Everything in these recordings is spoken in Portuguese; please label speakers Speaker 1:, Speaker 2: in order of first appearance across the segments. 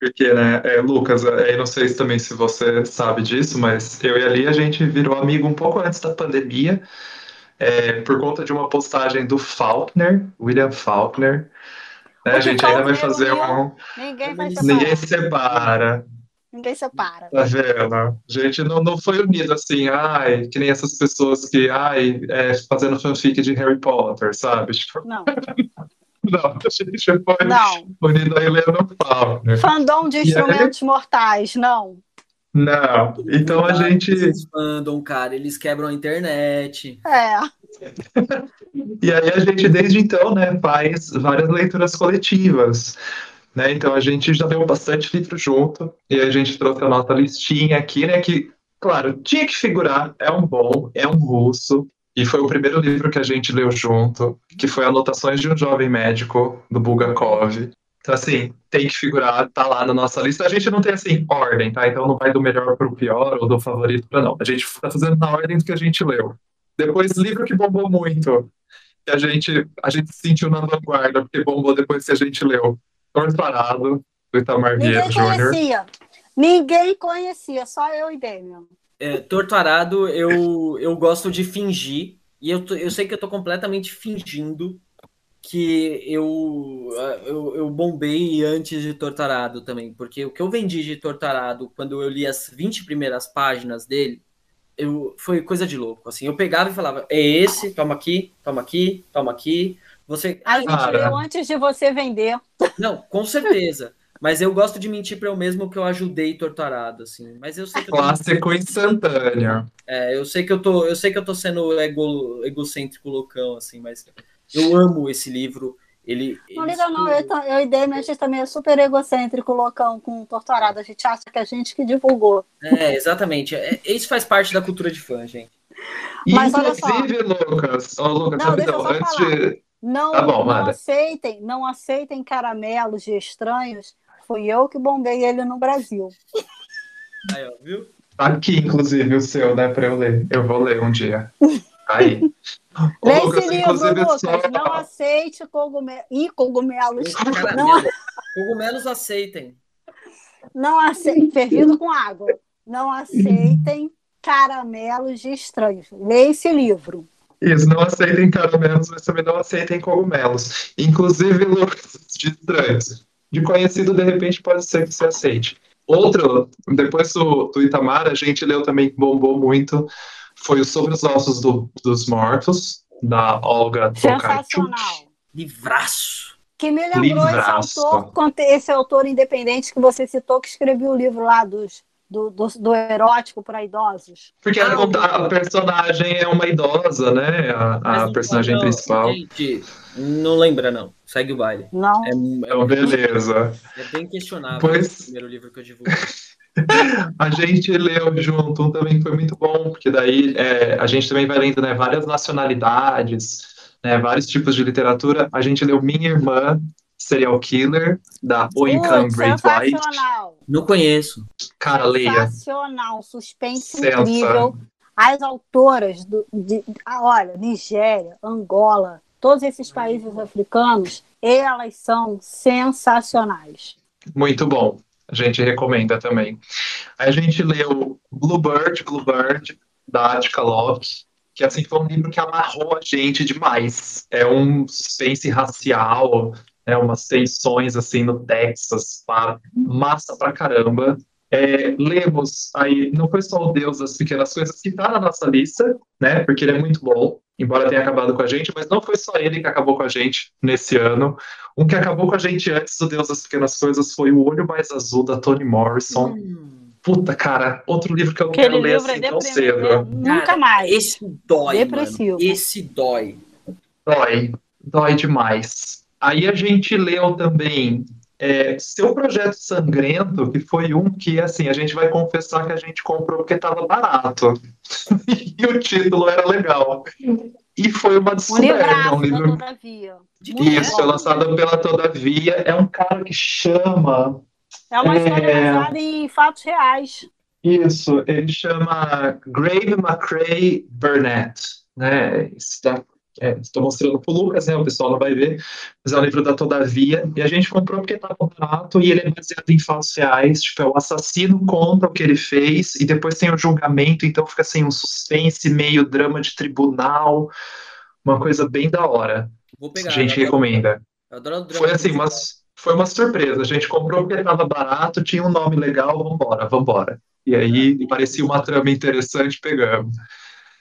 Speaker 1: Porque, né, é, Lucas, é, eu não sei se também se você sabe disso, mas eu e a Lia, a gente virou amigo um pouco antes da pandemia, é, por conta de uma postagem do Faulkner, William Faulkner. Né, a gente ainda vai fazer um.
Speaker 2: Ninguém vai.
Speaker 1: Ninguém separa.
Speaker 2: Ninguém separa.
Speaker 1: Tá vendo? A gente não, não foi unido assim, ai, que nem essas pessoas que, ai, é, fazendo fanfic de Harry Potter, sabe?
Speaker 2: Tipo... Não.
Speaker 1: Não, a gente foi não. unido a Helena Faulkner.
Speaker 2: Fandom de instrumentos aí... mortais, não.
Speaker 1: Não, então a gente.
Speaker 3: Eles fandom, cara, eles quebram a internet.
Speaker 2: É.
Speaker 1: e aí a gente, desde então, né, faz várias leituras coletivas. Né? Então a gente já leu bastante livro junto, e a gente trouxe a nossa listinha aqui, né? Que, claro, tinha que figurar, é um bom, é um russo, e foi o primeiro livro que a gente leu junto, que foi Anotações de um Jovem Médico, do Bulgakov. Então, assim, tem que figurar, tá lá na nossa lista. A gente não tem, assim, ordem, tá? Então não vai do melhor para o pior ou do favorito para não. A gente tá fazendo na ordem do que a gente leu. Depois, livro que bombou muito, que a gente, a gente sentiu na vanguarda, porque bombou depois que a gente leu. Parado, do Itamar Vieira Júnior. Ninguém
Speaker 2: conhecia. Ninguém conhecia, só eu e Damian.
Speaker 3: É, torturado, eu, eu gosto de fingir, e eu, eu sei que eu tô completamente fingindo que eu, eu, eu bombei antes de Torturado também, porque o que eu vendi de Torturado quando eu li as 20 primeiras páginas dele, eu, foi coisa de louco. Assim, eu pegava e falava: é esse, toma aqui, toma aqui, toma aqui. Você.
Speaker 2: A gente leu antes de você vender.
Speaker 3: Não, com certeza. Mas eu gosto de mentir para eu mesmo que eu ajudei Torturado, assim. Mas eu sei que
Speaker 1: Clássico instantâneo.
Speaker 3: É, eu sei que eu tô, eu sei que eu tô sendo ego, egocêntrico loucão, assim, mas eu amo esse livro. Ele,
Speaker 2: não liga, não. Eu, eu e Demi, a gente também é super egocêntrico, loucão, com Torturado. A gente acha que a gente que divulgou.
Speaker 3: É, exatamente. É, isso faz parte da cultura de fã, gente.
Speaker 1: Mas Inclusive, Lucas, oh, Lucas, não, rapidão, antes falar. de.
Speaker 2: Não, tá bom, não aceitem, não aceitem caramelos de estranhos Fui eu que bombei ele no Brasil.
Speaker 3: Aí, ó, viu?
Speaker 1: Tá aqui, inclusive, o seu, né, para eu ler. Eu vou ler um dia. Aí.
Speaker 2: Lê esse livro, Lucas. Só... Não aceite cogumelo. Ih, cogumelos.
Speaker 3: Não... Cogumelos aceitem.
Speaker 2: Não aceitem. Fervido com água. Não aceitem caramelos de estranhos. Lê esse livro.
Speaker 1: Isso, não aceitem caramelos, mas também não aceitem cogumelos. Inclusive, Lucas, de estranhos de conhecido, de repente, pode ser que você aceite. Outro, depois do, do Itamar, a gente leu também, que bombou muito, foi o Sobre os Ossos do, dos Mortos, da Olga
Speaker 2: Sensacional.
Speaker 3: Livraço.
Speaker 2: Que me lembrou Livraço. esse autor, esse autor independente que você citou, que escreveu o livro lá dos do, do, do erótico para idosos.
Speaker 1: Porque a, a, personagem é uma idosa, né? A, a personagem não, principal.
Speaker 3: Gente, não lembra, não. Segue o baile.
Speaker 2: Não.
Speaker 1: É, é beleza.
Speaker 3: É bem questionável
Speaker 1: pois...
Speaker 3: o primeiro livro que eu divulguei.
Speaker 1: a gente leu junto um também foi muito bom, porque daí é, a gente também vai lendo né, várias nacionalidades, né, vários tipos de literatura. A gente leu Minha Irmã, Serial Killer, da O Income Great White.
Speaker 3: Não conheço.
Speaker 1: Cara, leia.
Speaker 2: Sensacional, suspense Sensa. incrível. As autoras, do, de, olha, Nigéria, Angola, todos esses países africanos, elas são sensacionais.
Speaker 1: Muito bom. A gente recomenda também. A gente leu Bluebird, Bluebird, da Attica Locke, que assim foi um livro que amarrou a gente demais. É um suspense racial, é umas tensões assim no Texas, pá, massa pra caramba. É, lemos aí, não foi só o Deus das Pequenas Coisas que está na nossa lista, né? Porque ele é muito bom, embora tenha acabado com a gente, mas não foi só ele que acabou com a gente nesse ano. Um que acabou com a gente antes do Deus das Pequenas Coisas foi O Olho Mais Azul, da Toni Morrison. Hum. Puta, cara, outro livro que eu Aquele quero ler assim é tão cedo. Né?
Speaker 2: Nunca mais.
Speaker 3: Esse dói, Depressivo. Mano. Esse dói.
Speaker 1: Dói. Dói demais. Aí a gente leu também é, seu projeto sangrento, que foi um que, assim, a gente vai confessar que a gente comprou porque estava barato. e o título era legal. E foi uma
Speaker 2: descoberta. Um livro. Todavia.
Speaker 1: Isso, é lançado pela Todavia. É um cara que chama.
Speaker 2: É uma história é... baseada em fatos reais.
Speaker 1: Isso, ele chama Grave McCrae Burnett. Né? Está Estou é, mostrando para o Lucas, né? O pessoal não vai ver, mas é um livro da Todavia. E a gente comprou porque estava barato e ele é baseado em fatos reais. Tipo, é o assassino conta o que ele fez e depois tem o julgamento, então fica assim um suspense, meio drama de tribunal, uma coisa bem da hora. Vou pegar, a gente recomenda. Foi assim, mas foi uma surpresa. A gente comprou porque estava barato, tinha um nome legal, vambora, vambora. E aí parecia uma trama interessante, pegamos.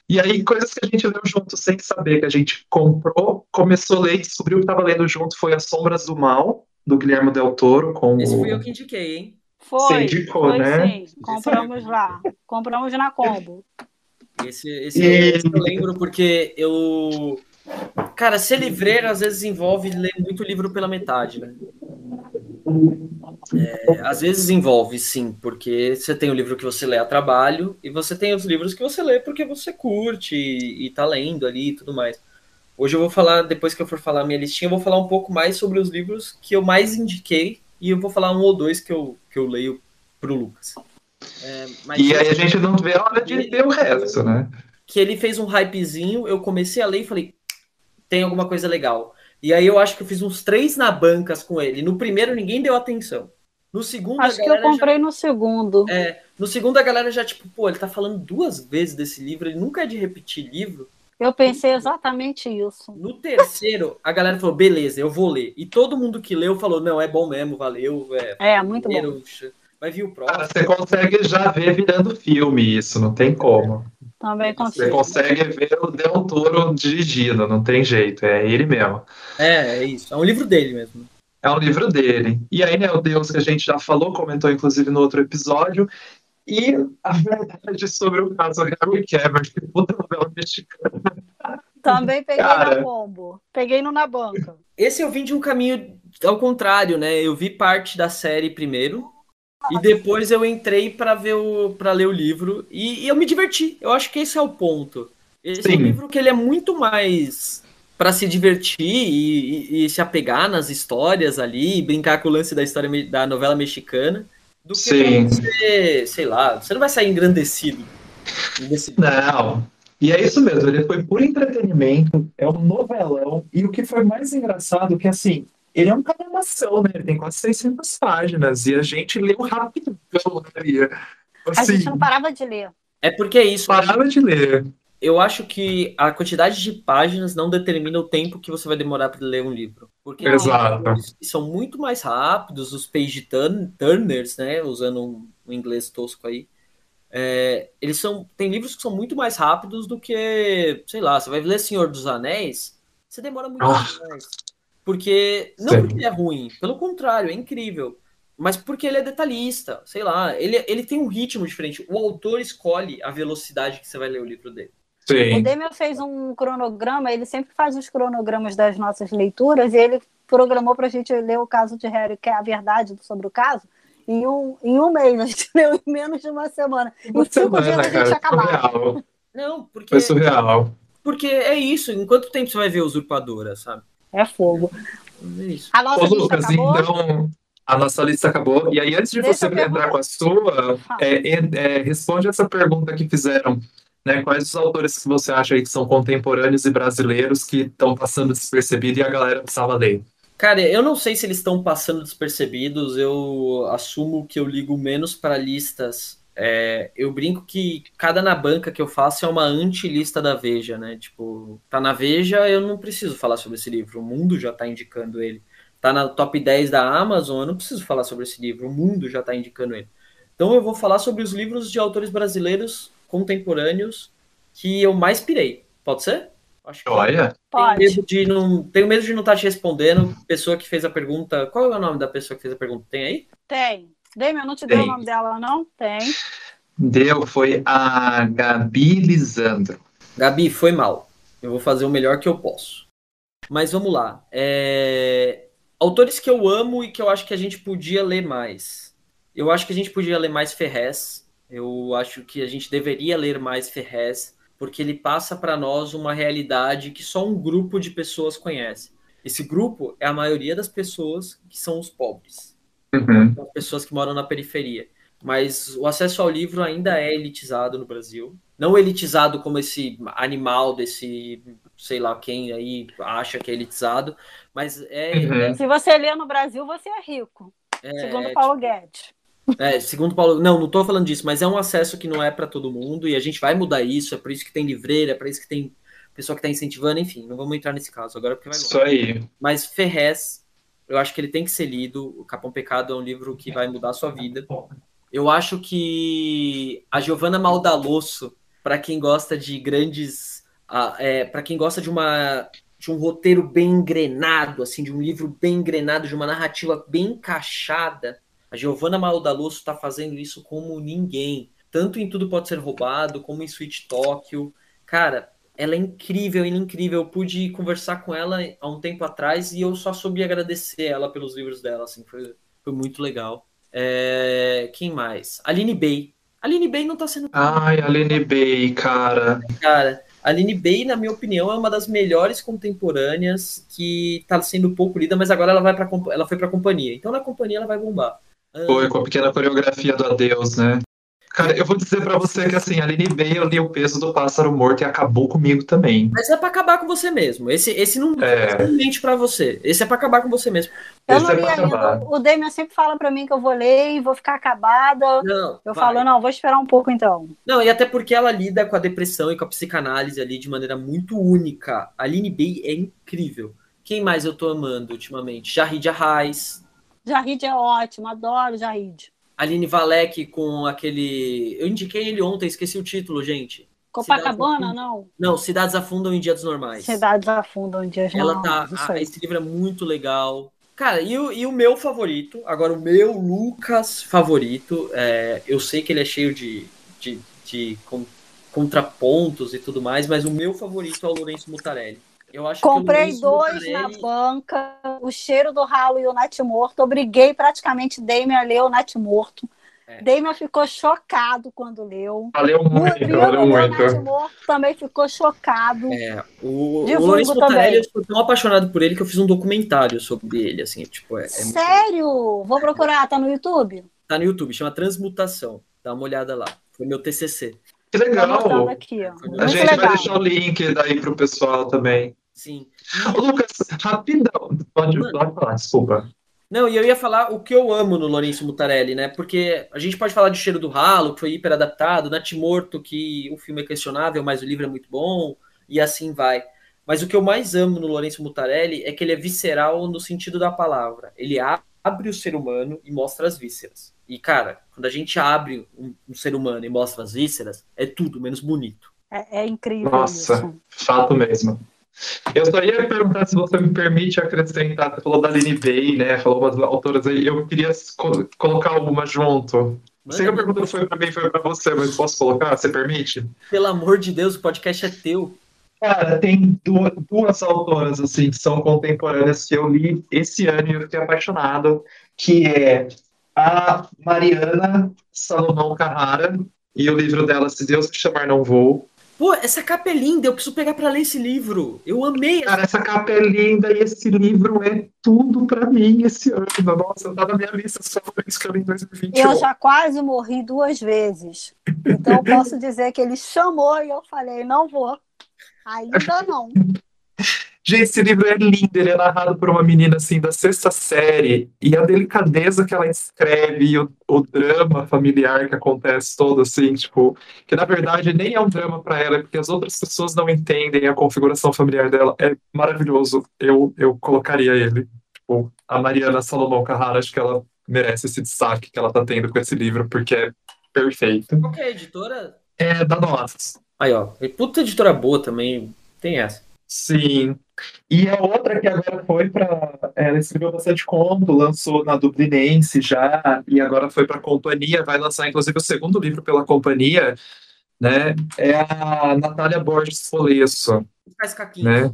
Speaker 1: E aí, coisas que a gente leu junto sem saber, que a gente comprou, começou a ler e descobriu que estava lendo junto, foi As Sombras do Mal, do Guilherme Del Toro. Com
Speaker 3: Esse fui eu que indiquei, hein?
Speaker 2: Foi, Você indicou, foi né? sim. Compramos lá. Compramos na Combo.
Speaker 3: Esse, esse, e... esse eu lembro porque eu... Cara, ser livreiro às vezes envolve ler muito livro pela metade, né? É, às vezes envolve, sim, porque você tem o livro que você lê a trabalho e você tem os livros que você lê porque você curte e, e tá lendo ali e tudo mais. Hoje eu vou falar, depois que eu for falar minha listinha, eu vou falar um pouco mais sobre os livros que eu mais indiquei e eu vou falar um ou dois que eu, que eu leio pro Lucas.
Speaker 1: É, e aí a gente não vê a hora de ler o resto, né?
Speaker 3: Que ele fez um hypezinho, eu comecei a ler e falei, tem alguma coisa legal. E aí eu acho que eu fiz uns três na bancas com ele. No primeiro ninguém deu atenção. No segundo,
Speaker 2: Acho que eu comprei já... no segundo.
Speaker 3: É, no segundo a galera já, tipo, pô, ele tá falando duas vezes desse livro, ele nunca é de repetir livro.
Speaker 2: Eu pensei exatamente isso.
Speaker 3: No terceiro, a galera falou, beleza, eu vou ler. E todo mundo que leu falou, não, é bom mesmo, valeu.
Speaker 2: É, é muito bom.
Speaker 3: Vai vir o próximo.
Speaker 1: Cara, você consegue já ver virando filme isso, não tem como.
Speaker 2: Também consigo.
Speaker 1: Você consegue ver o Del Toro dirigindo, não tem jeito, é ele mesmo.
Speaker 3: É, é isso. É um livro dele mesmo.
Speaker 1: É um livro dele. E aí, né, o Deus que a gente já falou, comentou inclusive no outro episódio, e a verdade sobre o caso Harry Cavill, que puta novela mexicana.
Speaker 2: Também peguei Cara... na combo. Peguei no na banca.
Speaker 3: Esse eu vim de um caminho ao contrário, né? Eu vi parte da série primeiro, e depois eu entrei para ver o para ler o livro e, e, eu me diverti. Eu acho que esse é o ponto. Esse Sim. é um livro que ele é muito mais para se divertir e, e, e, se apegar nas histórias ali, brincar com o lance da história da novela mexicana, do que Sim. você, sei lá, você não vai sair engrandecido.
Speaker 1: Não. E é isso mesmo, ele foi por entretenimento, é um novelão, e o que foi mais engraçado é que assim, ele é um calamação, né? Ele tem quase 600 páginas e a gente leu rapidão,
Speaker 2: Maria. Assim, a gente não parava de ler.
Speaker 3: É porque é isso.
Speaker 1: Parava de ler.
Speaker 3: Eu acho que a quantidade de páginas não determina o tempo que você vai demorar para ler um livro. Porque
Speaker 1: Exato.
Speaker 3: são muito mais rápidos, os page turn, turners, né? Usando um, um inglês tosco aí. É, eles são. Tem livros que são muito mais rápidos do que, sei lá, você vai ler Senhor dos Anéis, você demora muito oh. mais. Porque. Não Sim. porque ele é ruim, pelo contrário, é incrível. Mas porque ele é detalhista, sei lá, ele, ele tem um ritmo diferente. O autor escolhe a velocidade que você vai ler o livro dele.
Speaker 2: Sim. O Demian fez um cronograma, ele sempre faz os cronogramas das nossas leituras, e ele programou para a gente ler o caso de Harry, que é a verdade sobre o caso, em um, em um mês. A gente leu em menos de uma semana. Uma em cinco semana, dias a gente acabava.
Speaker 3: Não, porque.
Speaker 1: Foi surreal.
Speaker 3: Porque é isso. Em quanto tempo você vai ver Usurpadora, sabe?
Speaker 2: É fogo.
Speaker 1: A nossa Ô, Lucas, acabou. então a nossa lista acabou. E aí, antes de Deixa você entrar com a sua, é, é, responde essa pergunta que fizeram. Né? Quais os autores que você acha aí que são contemporâneos e brasileiros que estão passando despercebido e a galera precisava ler?
Speaker 3: Cara, eu não sei se eles estão passando despercebidos. Eu assumo que eu ligo menos para listas é, eu brinco que cada na banca que eu faço é uma anti-lista da Veja, né? Tipo, tá na Veja, eu não preciso falar sobre esse livro, o mundo já tá indicando ele. Tá na top 10 da Amazon, eu não preciso falar sobre esse livro, o mundo já tá indicando ele. Então eu vou falar sobre os livros de autores brasileiros contemporâneos que eu mais pirei. Pode ser?
Speaker 1: Acho que Olha.
Speaker 3: Tenho medo de não, tenho medo de não estar tá te respondendo. Pessoa que fez a pergunta. Qual é o nome da pessoa que fez a pergunta? Tem aí?
Speaker 2: Tem. Demian, não te Tem. deu o nome dela, não? Tem.
Speaker 1: Deu, foi a Gabi Lisandro.
Speaker 3: Gabi, foi mal. Eu vou fazer o melhor que eu posso. Mas vamos lá. É... Autores que eu amo e que eu acho que a gente podia ler mais. Eu acho que a gente podia ler mais Ferrez. Eu acho que a gente deveria ler mais Ferrez, porque ele passa para nós uma realidade que só um grupo de pessoas conhece. Esse grupo é a maioria das pessoas que são os pobres
Speaker 1: uhum.
Speaker 3: as pessoas que moram na periferia. Mas o acesso ao livro ainda é elitizado no Brasil. Não elitizado como esse animal desse sei lá quem aí acha que é elitizado, mas é.
Speaker 2: Uhum. é... Se você lê no Brasil, você é rico. É, segundo Paulo tipo, Guedes.
Speaker 3: É, segundo Paulo, não, não estou falando disso, mas é um acesso que não é para todo mundo e a gente vai mudar isso. É por isso que tem livreira, é por isso que tem pessoa que está incentivando, enfim, não vamos entrar nesse caso agora porque vai
Speaker 1: longe. Isso aí.
Speaker 3: Mas Ferrez, eu acho que ele tem que ser lido. O Capão Pecado é um livro que vai mudar a sua vida. Eu acho que a Giovanna Maldalosso, para quem gosta de grandes, uh, é, para quem gosta de uma de um roteiro bem engrenado, assim, de um livro bem engrenado, de uma narrativa bem encaixada, a Giovanna Maldalosso está fazendo isso como ninguém. Tanto em Tudo Pode Ser Roubado, como em Sweet Tóquio. Cara, ela é incrível, ela é incrível. Eu pude conversar com ela há um tempo atrás e eu só soube agradecer ela pelos livros dela, assim, foi, foi muito legal. É... Quem mais? Aline Bay. Aline Bay não tá sendo.
Speaker 1: Ai, Aline Bay, cara.
Speaker 3: Cara, Aline Bay, na minha opinião, é uma das melhores contemporâneas que tá sendo pouco lida, mas agora ela vai para ela foi pra companhia. Então na companhia ela vai bombar.
Speaker 1: Foi com a pequena coreografia do Adeus, né? Cara, eu vou dizer para você que assim, a Aline Bay, eu li o peso do pássaro morto e acabou comigo também.
Speaker 3: Mas é para acabar com você mesmo. Esse, esse não é mente para você. Esse é para acabar com você mesmo.
Speaker 2: Eu
Speaker 3: esse
Speaker 2: não é li ainda. O Damian sempre fala para mim que eu vou ler e vou ficar acabada. Não, eu vai. falo, não, vou esperar um pouco então.
Speaker 3: Não, e até porque ela lida com a depressão e com a psicanálise ali de maneira muito única. A Aline Bay é incrível. Quem mais eu tô amando ultimamente? Jarrid Arraes.
Speaker 2: Jarrid é ótimo, adoro Jarrid.
Speaker 3: Aline Valek com aquele. Eu indiquei ele ontem, esqueci o título, gente.
Speaker 2: Copacabana, não?
Speaker 3: Não, Cidades Afundam em Dias Normais.
Speaker 2: Cidades Afundam em Dias
Speaker 3: Ela Normais. Ela tá. Ah, esse livro é muito legal. Cara, e o, e o meu favorito, agora o meu Lucas favorito, é, eu sei que ele é cheio de, de, de contrapontos e tudo mais, mas o meu favorito é o Lourenço Mutarelli. Eu acho
Speaker 2: Comprei que dois na banca, o cheiro do ralo e o Nath Morto. Obriguei praticamente Damian a ler o Nath Morto. É. Damian ficou chocado quando leu.
Speaker 1: Valeu muito, o valeu muito.
Speaker 2: Nath Morto também ficou chocado.
Speaker 3: É, o, o Lourenço Mutarelli, eu sou tão apaixonado por ele que eu fiz um documentário sobre ele, assim, tipo, é, é
Speaker 2: Sério? Muito... Vou procurar, tá no YouTube?
Speaker 3: Tá no YouTube, chama Transmutação. Dá uma olhada lá. Foi meu TCC.
Speaker 1: Que legal! Aqui, a gente legal. vai deixar o link daí pro pessoal também.
Speaker 3: Sim.
Speaker 1: Lucas, rapidão. Pode, pode falar, desculpa.
Speaker 3: Não, e eu ia falar o que eu amo no Lourenço Mutarelli, né? Porque a gente pode falar de Cheiro do Ralo, que foi hiper adaptado, Nath Morto, que o filme é questionável, mas o livro é muito bom, e assim vai. Mas o que eu mais amo no Lourenço Mutarelli é que ele é visceral no sentido da palavra. Ele abre o ser humano e mostra as vísceras. E, cara, quando a gente abre um, um ser humano e mostra as vísceras, é tudo menos bonito.
Speaker 2: É, é incrível.
Speaker 1: Nossa, isso. fato mesmo. Eu só ia perguntar se você me permite acrescentar, você falou da Aline Bay, né? Falou umas autoras aí, eu queria co colocar alguma junto. Sei que a pergunta não foi para mim, foi para você, mas posso colocar? Você permite?
Speaker 3: Pelo amor de Deus, o podcast é teu.
Speaker 1: Cara, tem duas, duas autoras assim que são contemporâneas que eu li esse ano e eu fiquei apaixonado, que é a Mariana Salomão Carrara e o livro dela Se Deus Me Chamar Não Vou.
Speaker 3: Pô, essa capa é linda, eu preciso pegar para ler esse livro. Eu amei.
Speaker 1: Cara, essa capa é linda e esse livro é tudo para mim esse ano. Nossa, tá na minha lista só por isso que eu li em 2021.
Speaker 2: Eu já quase morri duas vezes. Então eu posso dizer que ele chamou e eu falei, não vou. Ainda não.
Speaker 1: Gente, esse livro é lindo, ele é narrado por uma menina assim da sexta série, e a delicadeza que ela escreve, e o, o drama familiar que acontece todo assim, tipo, que na verdade nem é um drama para ela, porque as outras pessoas não entendem a configuração familiar dela, é maravilhoso. Eu, eu colocaria ele. Tipo, a Mariana Salomão Carrara, acho que ela merece esse destaque que ela tá tendo com esse livro, porque é perfeito.
Speaker 3: Qual que é a editora?
Speaker 1: É da Notas.
Speaker 3: Aí, ó. Puta editora boa também, tem essa.
Speaker 1: Sim. E a outra que agora foi para. Ela escreveu bastante conto, lançou na Dublinense já, e agora foi para a companhia, vai lançar inclusive o segundo livro pela companhia, né? É a Natália Borges Polesso.
Speaker 3: Faz caquinho. Né?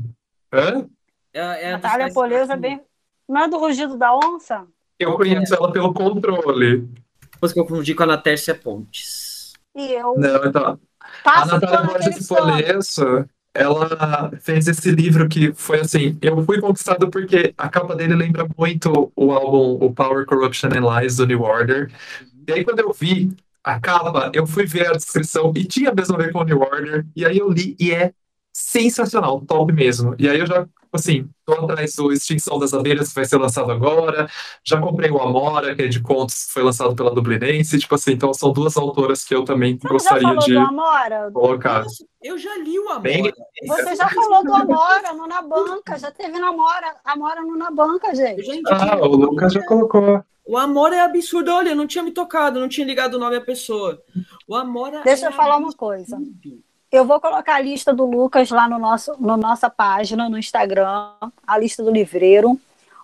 Speaker 1: Hã?
Speaker 2: É, é Natália Polesso é bem. Não é do Rugido da Onça?
Speaker 1: Eu conheço é. ela pelo controle.
Speaker 3: Depois que eu confundi com a Natércia Pontes.
Speaker 2: E eu.
Speaker 1: Não, então. a Natália Borges Polesso ela fez esse livro que foi assim, eu fui conquistado porque a capa dele lembra muito o álbum O Power, Corruption and Lies do New Order. E aí quando eu vi a capa, eu fui ver a descrição e tinha mesmo a ver com o New Order, e aí eu li e é sensacional, top mesmo. E aí eu já, assim, tô atrás do Extinção das Abelhas, que vai ser lançado agora. Já comprei o Amora, que é de contos, foi lançado pela Dublinense. Tipo assim, então são duas autoras que eu também Você gostaria de colocar.
Speaker 3: Eu já li o Amora.
Speaker 2: Bem... Você já falou do Amora no Na Banca, já teve no Amora, Amora no Na Banca, gente.
Speaker 1: Ah, o Lucas já colocou.
Speaker 3: O Amora é absurdo. Olha, eu não tinha me tocado, não tinha ligado o nome à pessoa. O Amora
Speaker 2: Deixa
Speaker 3: é
Speaker 2: eu falar absurdo. uma coisa. Eu vou colocar a lista do Lucas lá no nosso, no nossa página, no Instagram, a lista do livreiro.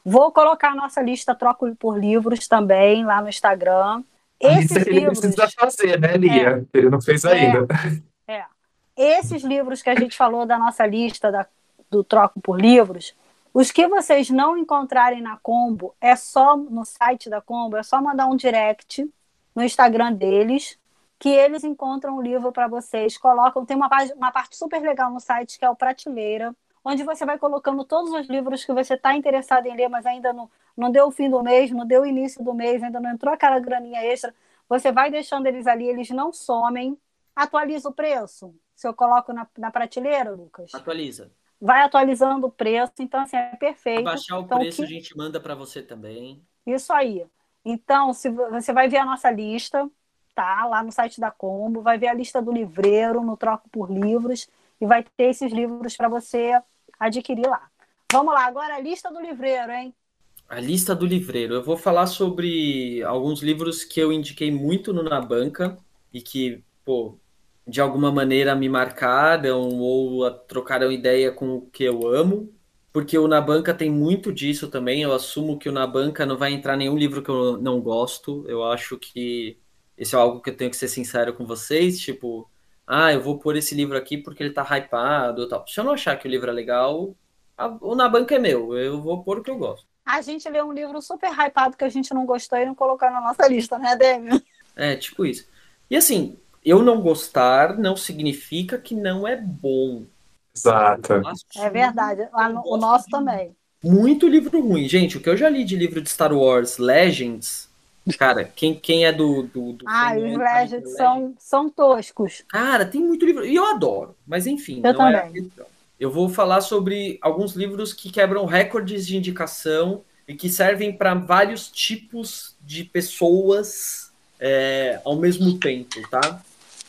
Speaker 2: Vou colocar a nossa lista Troco por Livros também lá no Instagram.
Speaker 1: Esses Isso livros... ele precisa fazer, né, Lia? É, ele não fez é. ainda.
Speaker 2: É, é. Esses livros que a gente falou da nossa lista da, do Troco por Livros, os que vocês não encontrarem na Combo, é só no site da Combo, é só mandar um direct no Instagram deles que eles encontram o livro para vocês, colocam, tem uma, uma parte super legal no site que é o Prateleira, onde você vai colocando todos os livros que você está interessado em ler, mas ainda não, não deu o fim do mês, não deu o início do mês, ainda não entrou aquela graninha extra. Você vai deixando eles ali, eles não somem. Atualiza o preço. Se eu coloco na, na prateleira, Lucas?
Speaker 3: Atualiza.
Speaker 2: Vai atualizando o preço, então assim, é perfeito.
Speaker 3: Baixar
Speaker 2: o então,
Speaker 3: preço, que... a gente manda para você também.
Speaker 2: Isso aí. Então, se você vai ver a nossa lista, tá? Lá no site da Combo, vai ver a lista do livreiro no Troco por Livros e vai ter esses livros para você adquirir lá. Vamos lá, agora a lista do livreiro, hein?
Speaker 3: A lista do livreiro. Eu vou falar sobre alguns livros que eu indiquei muito no Na Banca e que, pô, de alguma maneira me marcaram ou trocaram ideia com o que eu amo. Porque o Na Banca tem muito disso também. Eu assumo que o Na Banca não vai entrar nenhum livro que eu não gosto. Eu acho que isso é algo que eu tenho que ser sincero com vocês, tipo, ah, eu vou pôr esse livro aqui porque ele tá hypado tal. Se eu não achar que o livro é legal, a, o Na Banca é meu, eu vou pôr o que eu gosto.
Speaker 2: A gente lê um livro super hypado que a gente não gostou e não colocou na nossa lista, né, Demi?
Speaker 3: É, tipo isso. E assim, eu não gostar não significa que não é bom.
Speaker 1: Exato.
Speaker 2: É verdade. O nosso também.
Speaker 3: Muito livro ruim. Gente, o que eu já li de livro de Star Wars Legends Cara, quem, quem é do. do, do
Speaker 2: ah, os Legends são, são toscos.
Speaker 3: Cara, tem muito livro. E eu adoro, mas enfim,
Speaker 2: eu
Speaker 3: não
Speaker 2: também.
Speaker 3: é a questão. Eu vou falar sobre alguns livros que quebram recordes de indicação e que servem para vários tipos de pessoas é, ao mesmo tempo, tá?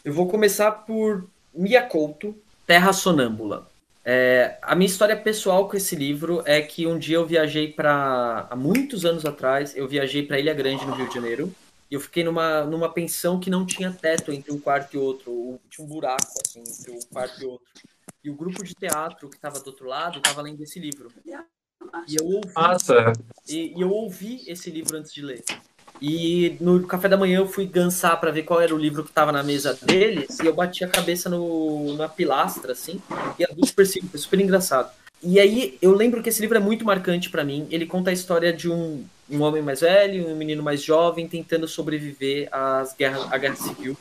Speaker 3: Eu vou começar por Mia Couto, Terra Sonâmbula. É, a minha história pessoal com esse livro é que um dia eu viajei para. Há muitos anos atrás, eu viajei para Ilha Grande, no Rio de Janeiro. E eu fiquei numa, numa pensão que não tinha teto entre um quarto e outro. Tinha um buraco, assim, entre um quarto e outro. E o grupo de teatro que estava do outro lado estava lendo esse livro. E eu ouvi. E, e eu ouvi esse livro antes de ler. E no café da manhã eu fui gansar para ver qual era o livro que estava na mesa deles e eu bati a cabeça no, na pilastra, assim, e a luz super simples, super engraçado. E aí eu lembro que esse livro é muito marcante para mim. Ele conta a história de um, um homem mais velho, um menino mais jovem tentando sobreviver às guerras, à guerra civil.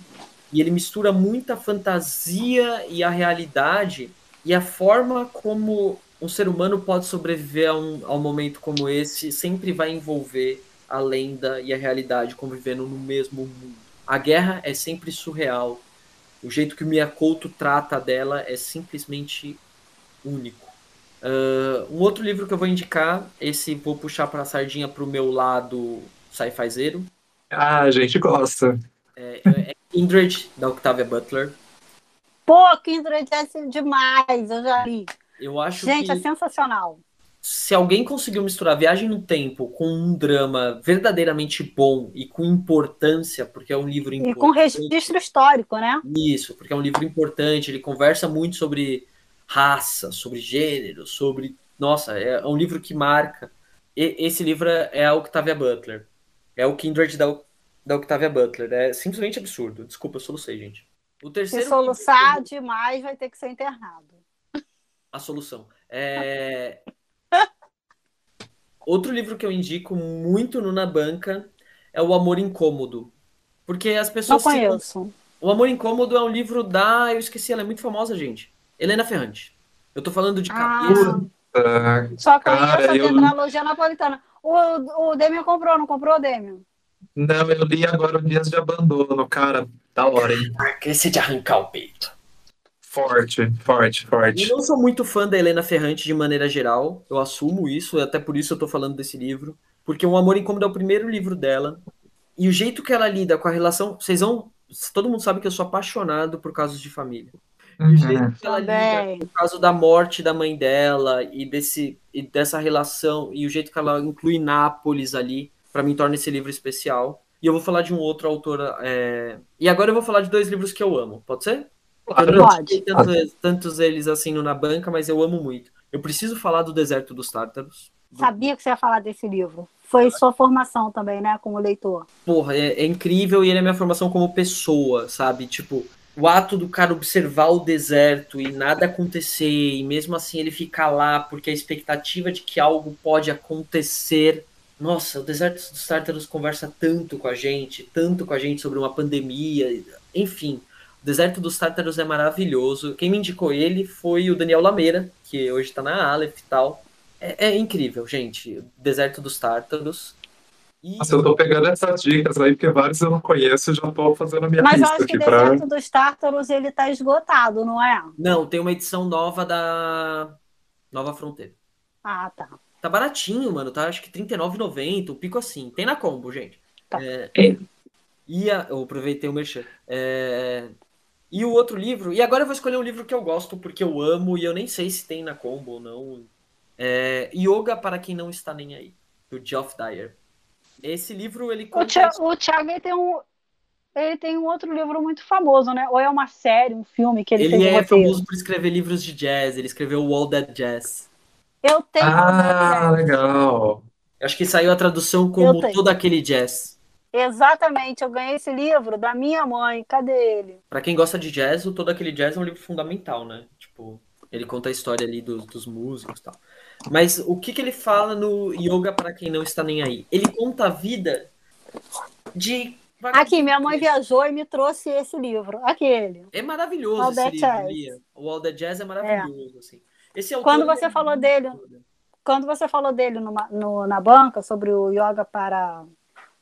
Speaker 3: E ele mistura muita fantasia e a realidade e a forma como um ser humano pode sobreviver a um, a um momento como esse sempre vai envolver a lenda e a realidade convivendo no mesmo mundo. A guerra é sempre surreal. O jeito que o Miyakoto trata dela é simplesmente único. Uh, um outro livro que eu vou indicar, esse vou puxar para a sardinha para o meu lado sci-fi zero.
Speaker 1: Ah, a gente gosta.
Speaker 3: É, é Kindred, da Octavia Butler.
Speaker 2: Pô, Kindred é demais, eu já li.
Speaker 3: Eu acho
Speaker 2: Gente,
Speaker 3: que...
Speaker 2: é sensacional
Speaker 3: se alguém conseguiu misturar Viagem no Tempo com um drama verdadeiramente bom e com importância, porque é um livro importante.
Speaker 2: E com registro histórico, né?
Speaker 3: Isso, porque é um livro importante, ele conversa muito sobre raça, sobre gênero, sobre. Nossa, é um livro que marca. E, esse livro é a Octavia Butler. É o Kindred da, da Octavia Butler. É simplesmente absurdo. Desculpa, eu solucei, gente.
Speaker 2: O terceiro. Se soluçar livro... demais, vai ter que ser internado.
Speaker 3: A solução. É. Outro livro que eu indico muito no Na Banca é O Amor Incômodo. Porque as pessoas.
Speaker 2: Não conheço.
Speaker 3: O Amor Incômodo é um livro da. Eu esqueci, ela é muito famosa, gente. Helena Ferrante. Eu tô falando de cabeça.
Speaker 2: Ah, Só conheço cara, a tetralogia eu... napolitana. O, o Demian comprou, não comprou, Demian?
Speaker 1: Não, eu li agora o Dias de Abandono, cara. Da hora, hein?
Speaker 3: Esqueci de arrancar o peito.
Speaker 1: Forte, forte, forte.
Speaker 3: Eu não sou muito fã da Helena Ferrante de maneira geral, eu assumo isso, até por isso eu tô falando desse livro. Porque O Amor Incômodo é o primeiro livro dela. E o jeito que ela lida com a relação. Vocês vão. Todo mundo sabe que eu sou apaixonado por casos de família. E o jeito
Speaker 2: Uhum.
Speaker 3: que ela lida com o caso da morte da mãe dela e, desse, e dessa relação, e o jeito que ela inclui Nápoles ali, pra mim torna esse livro especial. E eu vou falar de um outro autor. é, E agora eu vou falar de dois livros que eu amo, pode ser? Eu não
Speaker 2: Pode.
Speaker 3: tive tanto- tantos eles assim na banca, mas eu amo muito. Eu preciso falar do Deserto dos Tártaros.
Speaker 2: Sabia que você ia falar desse livro. Foi sua formação também, né, como leitor.
Speaker 3: Porra, é, é incrível e ele é minha formação como pessoa, sabe? Tipo, o ato do cara observar o deserto e nada acontecer, e mesmo assim ele ficar lá porque a expectativa de que algo pode acontecer. Nossa, o Deserto dos Tártaros conversa tanto com a gente, tanto com a gente sobre uma pandemia, enfim. O Deserto dos Tártaros é maravilhoso. Quem me indicou ele foi o Daniel Lameira, que hoje tá na Aleph e tal. É, é incrível, gente. Deserto dos Tártaros. E...
Speaker 1: Nossa, eu tô pegando essas dicas aí, porque vários eu não conheço e já tô fazendo a minha
Speaker 2: Mas eu
Speaker 1: lista
Speaker 2: acho que o
Speaker 1: pra.
Speaker 2: Deserto dos Tártaros ele tá esgotado, não é?
Speaker 3: Não, tem uma edição nova da Nova Fronteira.
Speaker 2: Ah, tá.
Speaker 3: Tá baratinho, mano. Tá acho que R$39,90, um pico assim. Tem na combo, gente.
Speaker 2: Tá.
Speaker 3: É, e a, eu aproveitei o merchan. É, e o outro livro, e agora eu vou escolher um livro que eu gosto porque eu amo e eu nem sei se tem na combo ou não. É, Yoga para quem não está nem aí, do Geoff Dyer. Esse livro ele
Speaker 2: O
Speaker 3: conta
Speaker 2: Thiago, o Thiago ele tem um. Ele tem um outro livro muito famoso, né? Ou é uma série, um filme que ele,
Speaker 3: ele
Speaker 2: fez o
Speaker 3: é
Speaker 2: roteiro.
Speaker 3: famoso por escrever livros de jazz. Ele escreveu o All That Jazz.
Speaker 2: Eu tenho.
Speaker 1: Ah,
Speaker 2: um
Speaker 1: legal.
Speaker 3: Acho que saiu a tradução como todo aquele jazz.
Speaker 2: Exatamente, eu ganhei esse livro da minha mãe. Cadê ele?
Speaker 3: Pra quem gosta de jazz, o Todo Aquele Jazz é um livro fundamental, né? Tipo, ele conta a história ali dos, dos músicos e tal. Mas o que, que ele fala no Yoga para quem não está nem aí? Ele conta a vida de.
Speaker 2: Aqui, minha mãe viajou e me trouxe esse livro. Aquele.
Speaker 3: É maravilhoso
Speaker 2: All
Speaker 3: esse livro. Lia. O All That Jazz é maravilhoso, assim. Esse autor,
Speaker 2: Quando você
Speaker 3: é
Speaker 2: falou dele-. Quando você falou dele numa- no- na banca, sobre o yoga para.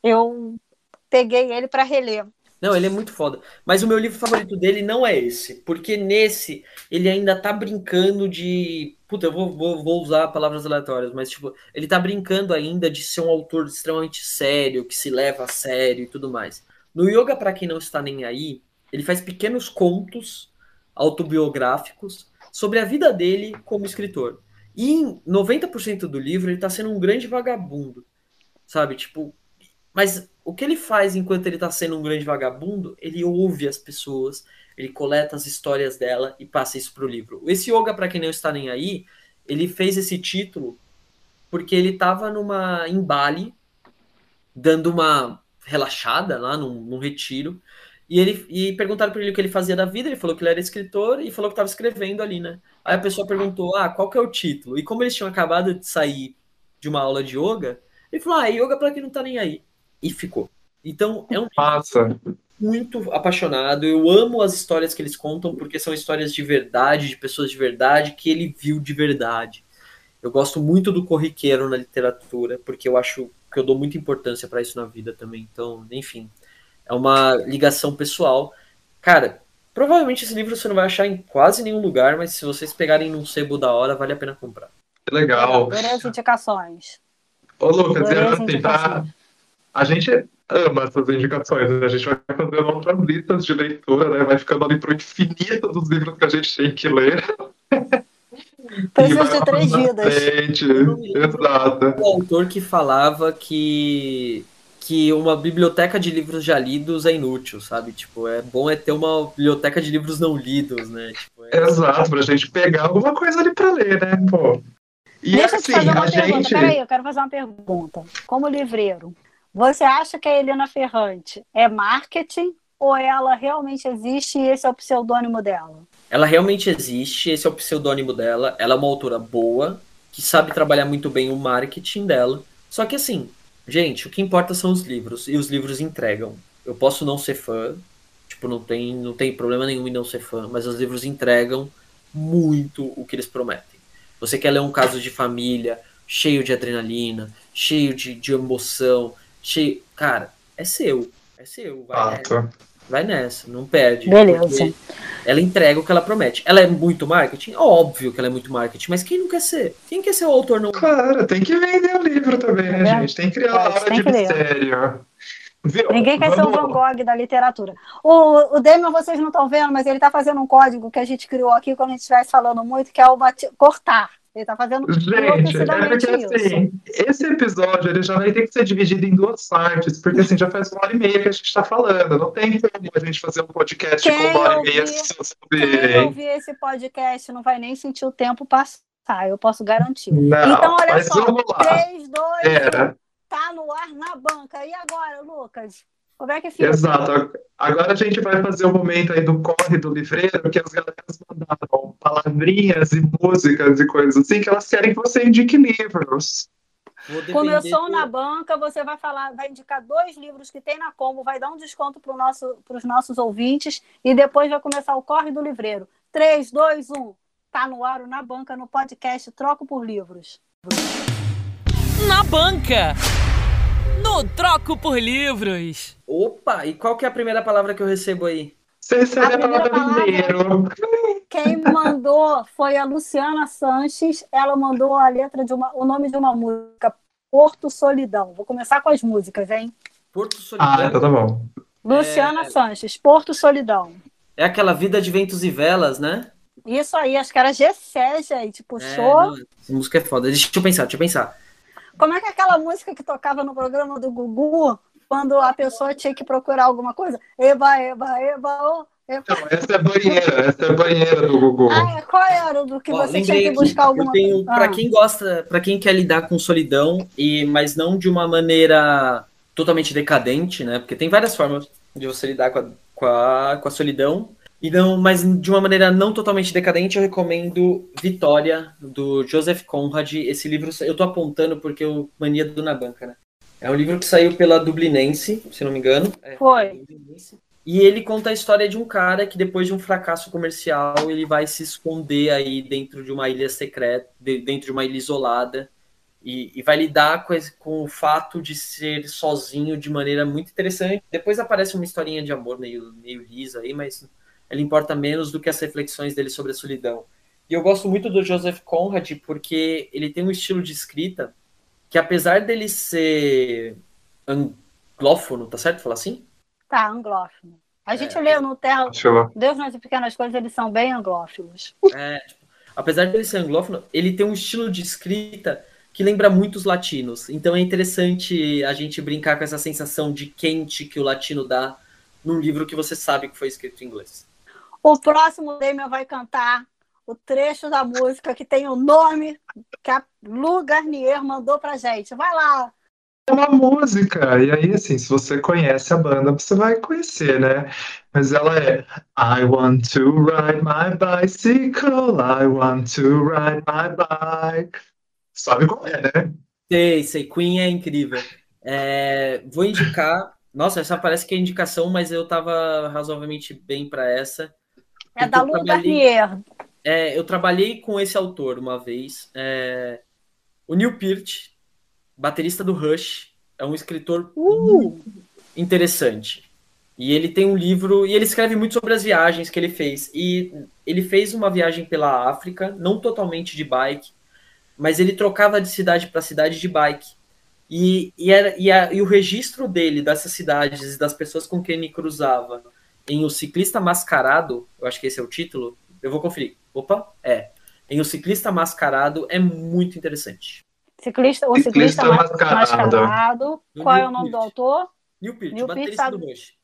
Speaker 2: Eu peguei ele para reler.
Speaker 3: Não, ele é muito foda. Mas o meu livro favorito dele não é esse. Porque nesse, ele ainda tá brincando de. Puta, eu vou, vou, vou usar palavras aleatórias, mas tipo, ele tá brincando ainda de ser um autor extremamente sério, que se leva a sério e tudo mais. No Yoga, pra quem não está nem aí, ele faz pequenos contos autobiográficos sobre a vida dele como escritor. E em 90% do livro ele tá sendo um grande vagabundo. Sabe? Tipo, mas o que ele faz enquanto ele está sendo um grande vagabundo? Ele ouve as pessoas, ele coleta as histórias dela e passa isso pro livro. Esse Yoga, para quem não está nem aí, ele fez esse título porque ele estava numa em Bali, dando uma relaxada lá num, num retiro, e ele e perguntaram para ele o que ele fazia da vida, ele falou que ele era escritor e falou que estava escrevendo ali, né? Aí a pessoa perguntou: "Ah, qual que é o título?" E como eles tinham acabado de sair de uma aula de yoga, ele falou: "Ah, yoga para quem não tá nem aí." E ficou. Então, é um
Speaker 1: Massa.
Speaker 3: muito apaixonado. Eu amo as histórias que eles contam, porque são histórias de verdade, de pessoas de verdade, que ele viu de verdade. Eu gosto muito do corriqueiro na literatura, porque eu acho que eu dou muita importância para isso na vida também. Então, enfim, é uma ligação pessoal. Cara, provavelmente esse livro você não vai achar em quase nenhum lugar, mas se vocês pegarem num sebo da hora, vale a pena comprar.
Speaker 1: Que legal.
Speaker 2: Adorei as indicações.
Speaker 1: Ô, Lucas, assim, tá?
Speaker 2: indicações.
Speaker 1: A gente ama essas indicações, né? a gente vai fazendo outras listas de leitura, né? Vai ficando ali pro infinito dos livros que a gente tem que ler.
Speaker 2: Preciso
Speaker 1: vai
Speaker 2: de três vidas.
Speaker 1: Exato.
Speaker 3: um autor que falava que que uma biblioteca de livros já lidos é inútil, sabe? Tipo, é bom é ter uma biblioteca de livros não lidos, né? Tipo, é-
Speaker 1: Exato, pra gente pegar alguma coisa ali pra ler, né, pô? E
Speaker 2: Deixa eu
Speaker 1: assim,
Speaker 2: te fazer uma
Speaker 1: a
Speaker 2: pergunta.
Speaker 1: gente.
Speaker 2: Peraí, eu quero fazer uma pergunta. Como livreiro, você acha que a Helena Ferrante é marketing ou ela realmente existe e esse é o pseudônimo dela?
Speaker 3: Ela realmente existe, esse é o pseudônimo dela. Ela é uma autora boa, que sabe trabalhar muito bem o marketing dela. Só que assim, gente, o que importa são os livros, e os livros entregam. Eu posso não ser fã, tipo, não tem, não tem problema nenhum em não ser fã, mas os livros entregam muito o que eles prometem. Você quer ler um caso de família, cheio de adrenalina, cheio de, de emoção, cheio. Cara, é seu. É seu. Vai, é,
Speaker 1: Fato.
Speaker 3: Vai nessa, não perde.
Speaker 2: Beleza.
Speaker 3: Ela entrega o que ela promete. Ela é muito marketing? Óbvio que ela é muito marketing, mas quem não quer ser? Quem quer ser o autor não?
Speaker 1: Claro, tem que vender o livro também, né, é. gente? Tem que criar é, hora de mistério.
Speaker 2: Viu? Ninguém quer Vamos... ser o Van Gogh da literatura. O, o Demian, vocês não estão vendo, mas ele está fazendo um código que a gente criou aqui quando a gente estiver falando muito, que é o cortar. Ele está fazendo
Speaker 1: Gente, é porque assim, esse episódio ele já vai ter que ser dividido em duas partes, porque assim, já faz uma hora e meia que a gente está falando. Não tem como a gente fazer um podcast
Speaker 2: quem
Speaker 1: com uma hora e meia se
Speaker 2: Quem ouvir esse podcast não vai nem sentir o tempo passar, eu posso garantir.
Speaker 1: Não,
Speaker 2: então, olha
Speaker 1: só, 3,
Speaker 2: 2, Era. tá no ar na banca. E agora, Lucas? Como é que fica?
Speaker 1: Exato. Agora a gente vai fazer o um momento aí do corre do livreiro, que as galeras mandaram palavrinhas e músicas e coisas assim, que elas querem que você indique livros.
Speaker 2: Começou na banca, você vai falar, vai indicar dois livros que tem na Combo, vai dar um desconto para nosso, os nossos ouvintes e depois vai começar o corre do livreiro. 3, 2, 1. Tá no ar na banca, no podcast Troco por Livros.
Speaker 4: Na banca! No Troco por Livros.
Speaker 3: Opa, e qual que é a primeira palavra que eu recebo aí?
Speaker 1: Você recebe a, a palavra, palavra
Speaker 2: Quem mandou foi a Luciana Sanches. Ela mandou a letra de uma, o nome de uma música, Porto Solidão. Vou começar com as músicas, hein?
Speaker 3: Porto Solidão.
Speaker 1: Ah, então tá bom.
Speaker 2: Luciana é... Sanches, Porto Solidão.
Speaker 3: É aquela vida de ventos e velas, né?
Speaker 2: Isso aí, acho que era Gessé, gente. Puxou. É, não,
Speaker 3: essa música é foda. Deixa eu pensar, deixa eu pensar.
Speaker 2: Como é que é aquela música que tocava no programa do Gugu, quando a pessoa tinha que procurar alguma coisa? Eba, eba, eba, oh.
Speaker 1: Não, essa é banheira, essa é banheira do Gugu.
Speaker 2: Ah, qual era do que Ó, você tinha que buscar aqui, alguma
Speaker 3: coisa? Ah. Para quem gosta, para quem quer lidar com solidão, e mas não de uma maneira totalmente decadente, né? Porque tem várias formas de você lidar com a, com a, com a solidão. E não, mas de uma maneira não totalmente decadente, eu recomendo Vitória, do Joseph Conrad. Esse livro eu tô apontando porque o Mania do Na Banca, né? É um livro que saiu pela Dublinense, se não me engano. É,
Speaker 2: Foi.
Speaker 3: E ele conta a história de um cara que depois de um fracasso comercial, ele vai se esconder aí dentro de uma ilha secreta, dentro de uma ilha isolada, e, e vai lidar com, esse, com, o fato de ser sozinho de maneira muito interessante. Depois aparece uma historinha de amor meio, meio lisa aí, mas ele importa menos do que as reflexões dele sobre a solidão. E eu gosto muito do Joseph Conrad porque ele tem um estilo de escrita que, apesar dele ser anglófono, tá certo falar assim?
Speaker 2: Tá, anglófono. A gente é, leu no Terra, Deus nas Pequenas Coisas, eles são bem anglófilos.
Speaker 3: É, tipo, apesar dele ser anglófono, ele tem um estilo de escrita que lembra muito os latinos. Então é interessante a gente brincar com essa sensação de quente que o latino dá num livro que você sabe que foi escrito em inglês.
Speaker 2: O próximo Damian vai cantar o trecho da música que tem o nome que a Lu Garnier mandou pra gente. Vai lá.
Speaker 1: É uma música, e aí, assim, se você conhece a banda, você vai conhecer, né? Mas ela é I want to ride my bicycle, I want to ride my bike. Sabe qual é, né?
Speaker 3: Sei, sei. Queen é incrível. É, vou indicar. Nossa, essa parece que é indicação, mas eu tava razoavelmente bem para essa.
Speaker 2: É da Lu Garnier.
Speaker 3: É, eu trabalhei com esse autor uma vez. É, o Neil Peart, baterista do Rush, é um escritor uh! interessante. E ele tem um livro, e ele escreve muito sobre as viagens que ele fez. E ele fez uma viagem pela África, não totalmente de bike, mas ele trocava de cidade para cidade de bike. E, e, era, e, a, e o registro dele, dessas cidades e das pessoas com quem ele cruzava, em O Ciclista Mascarado, eu acho que esse é o título, eu vou conferir. Opa, é. Em O Ciclista Mascarado é muito interessante.
Speaker 2: Ciclista, o Ciclista, ciclista Mascarado. mascarado. Qual é o nome do autor?
Speaker 3: Neil Peart, Neil baterista do Bush.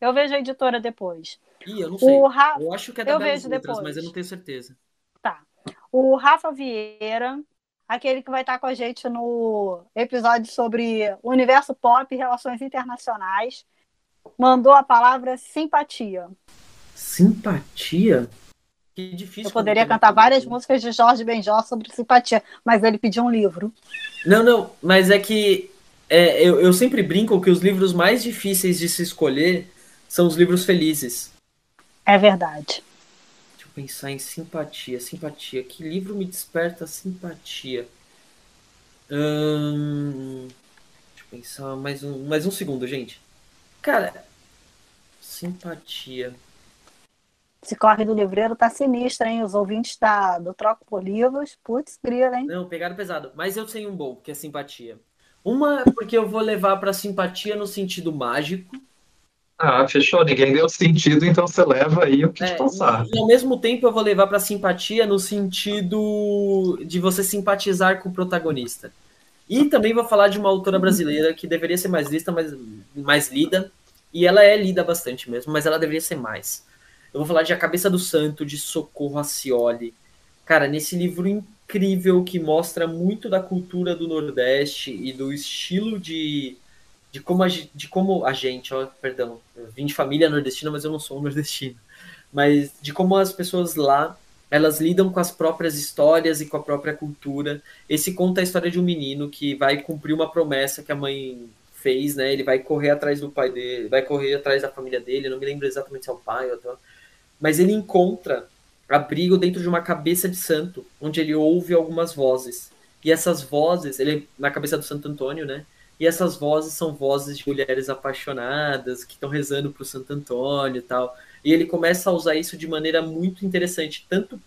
Speaker 2: Eu vejo a editora depois.
Speaker 3: Ih, eu não sei. Ra... Eu acho que é da eu vejo letras, depois. mas eu não tenho certeza.
Speaker 2: Tá. O Rafa Vieira, aquele que vai estar com a gente no episódio sobre universo pop e relações internacionais mandou a palavra simpatia.
Speaker 3: Simpatia? Que difícil.
Speaker 2: Eu poderia cantar várias músicas de Jorge Benjó sobre simpatia, mas ele pediu um livro.
Speaker 3: Não, não, mas é que é, eu, eu sempre brinco que os livros mais difíceis de se escolher são os livros felizes.
Speaker 2: É verdade.
Speaker 3: Deixa eu pensar em simpatia. Simpatia. Que livro me desperta simpatia? Hum, deixa eu pensar mais um, mais um segundo, gente. Cara, Simpatia.
Speaker 2: Esse corre do livreiro tá sinistro, hein? Os ouvintes da, do Troco por Livros, putz, grila, hein?
Speaker 3: Não, pegaram pesado. Mas eu sei um bom, que é simpatia. Uma, porque eu vou levar pra simpatia no sentido mágico.
Speaker 1: Ah, fechou. Ninguém deu sentido, então você leva aí o que é, te passar.
Speaker 3: E ao mesmo tempo eu vou levar pra simpatia no sentido de você simpatizar com o protagonista. E também vou falar de uma autora brasileira que deveria ser mais lista, mais, mais lida. E ela é lida bastante mesmo, mas ela deveria ser mais eu vou falar de A Cabeça do Santo, de Socorro Acioli. Cara, nesse livro incrível que mostra muito da cultura do Nordeste e do estilo de, de, como, a, de como a gente, ó, perdão, eu vim de família nordestina, mas eu não sou nordestino. Mas de como as pessoas lá elas lidam com as próprias histórias e com a própria cultura. Esse conta a história de um menino que vai cumprir uma promessa que a mãe fez, né? Ele vai correr atrás do pai dele, vai correr atrás da família dele, não me lembro exatamente se é o pai ou outro mas ele encontra abrigo dentro de uma cabeça de santo, onde ele ouve algumas vozes. E essas vozes, ele na cabeça do Santo Antônio, né? E essas vozes são vozes de mulheres apaixonadas que estão rezando para o Santo Antônio e tal. E ele começa a usar isso de maneira muito interessante, tanto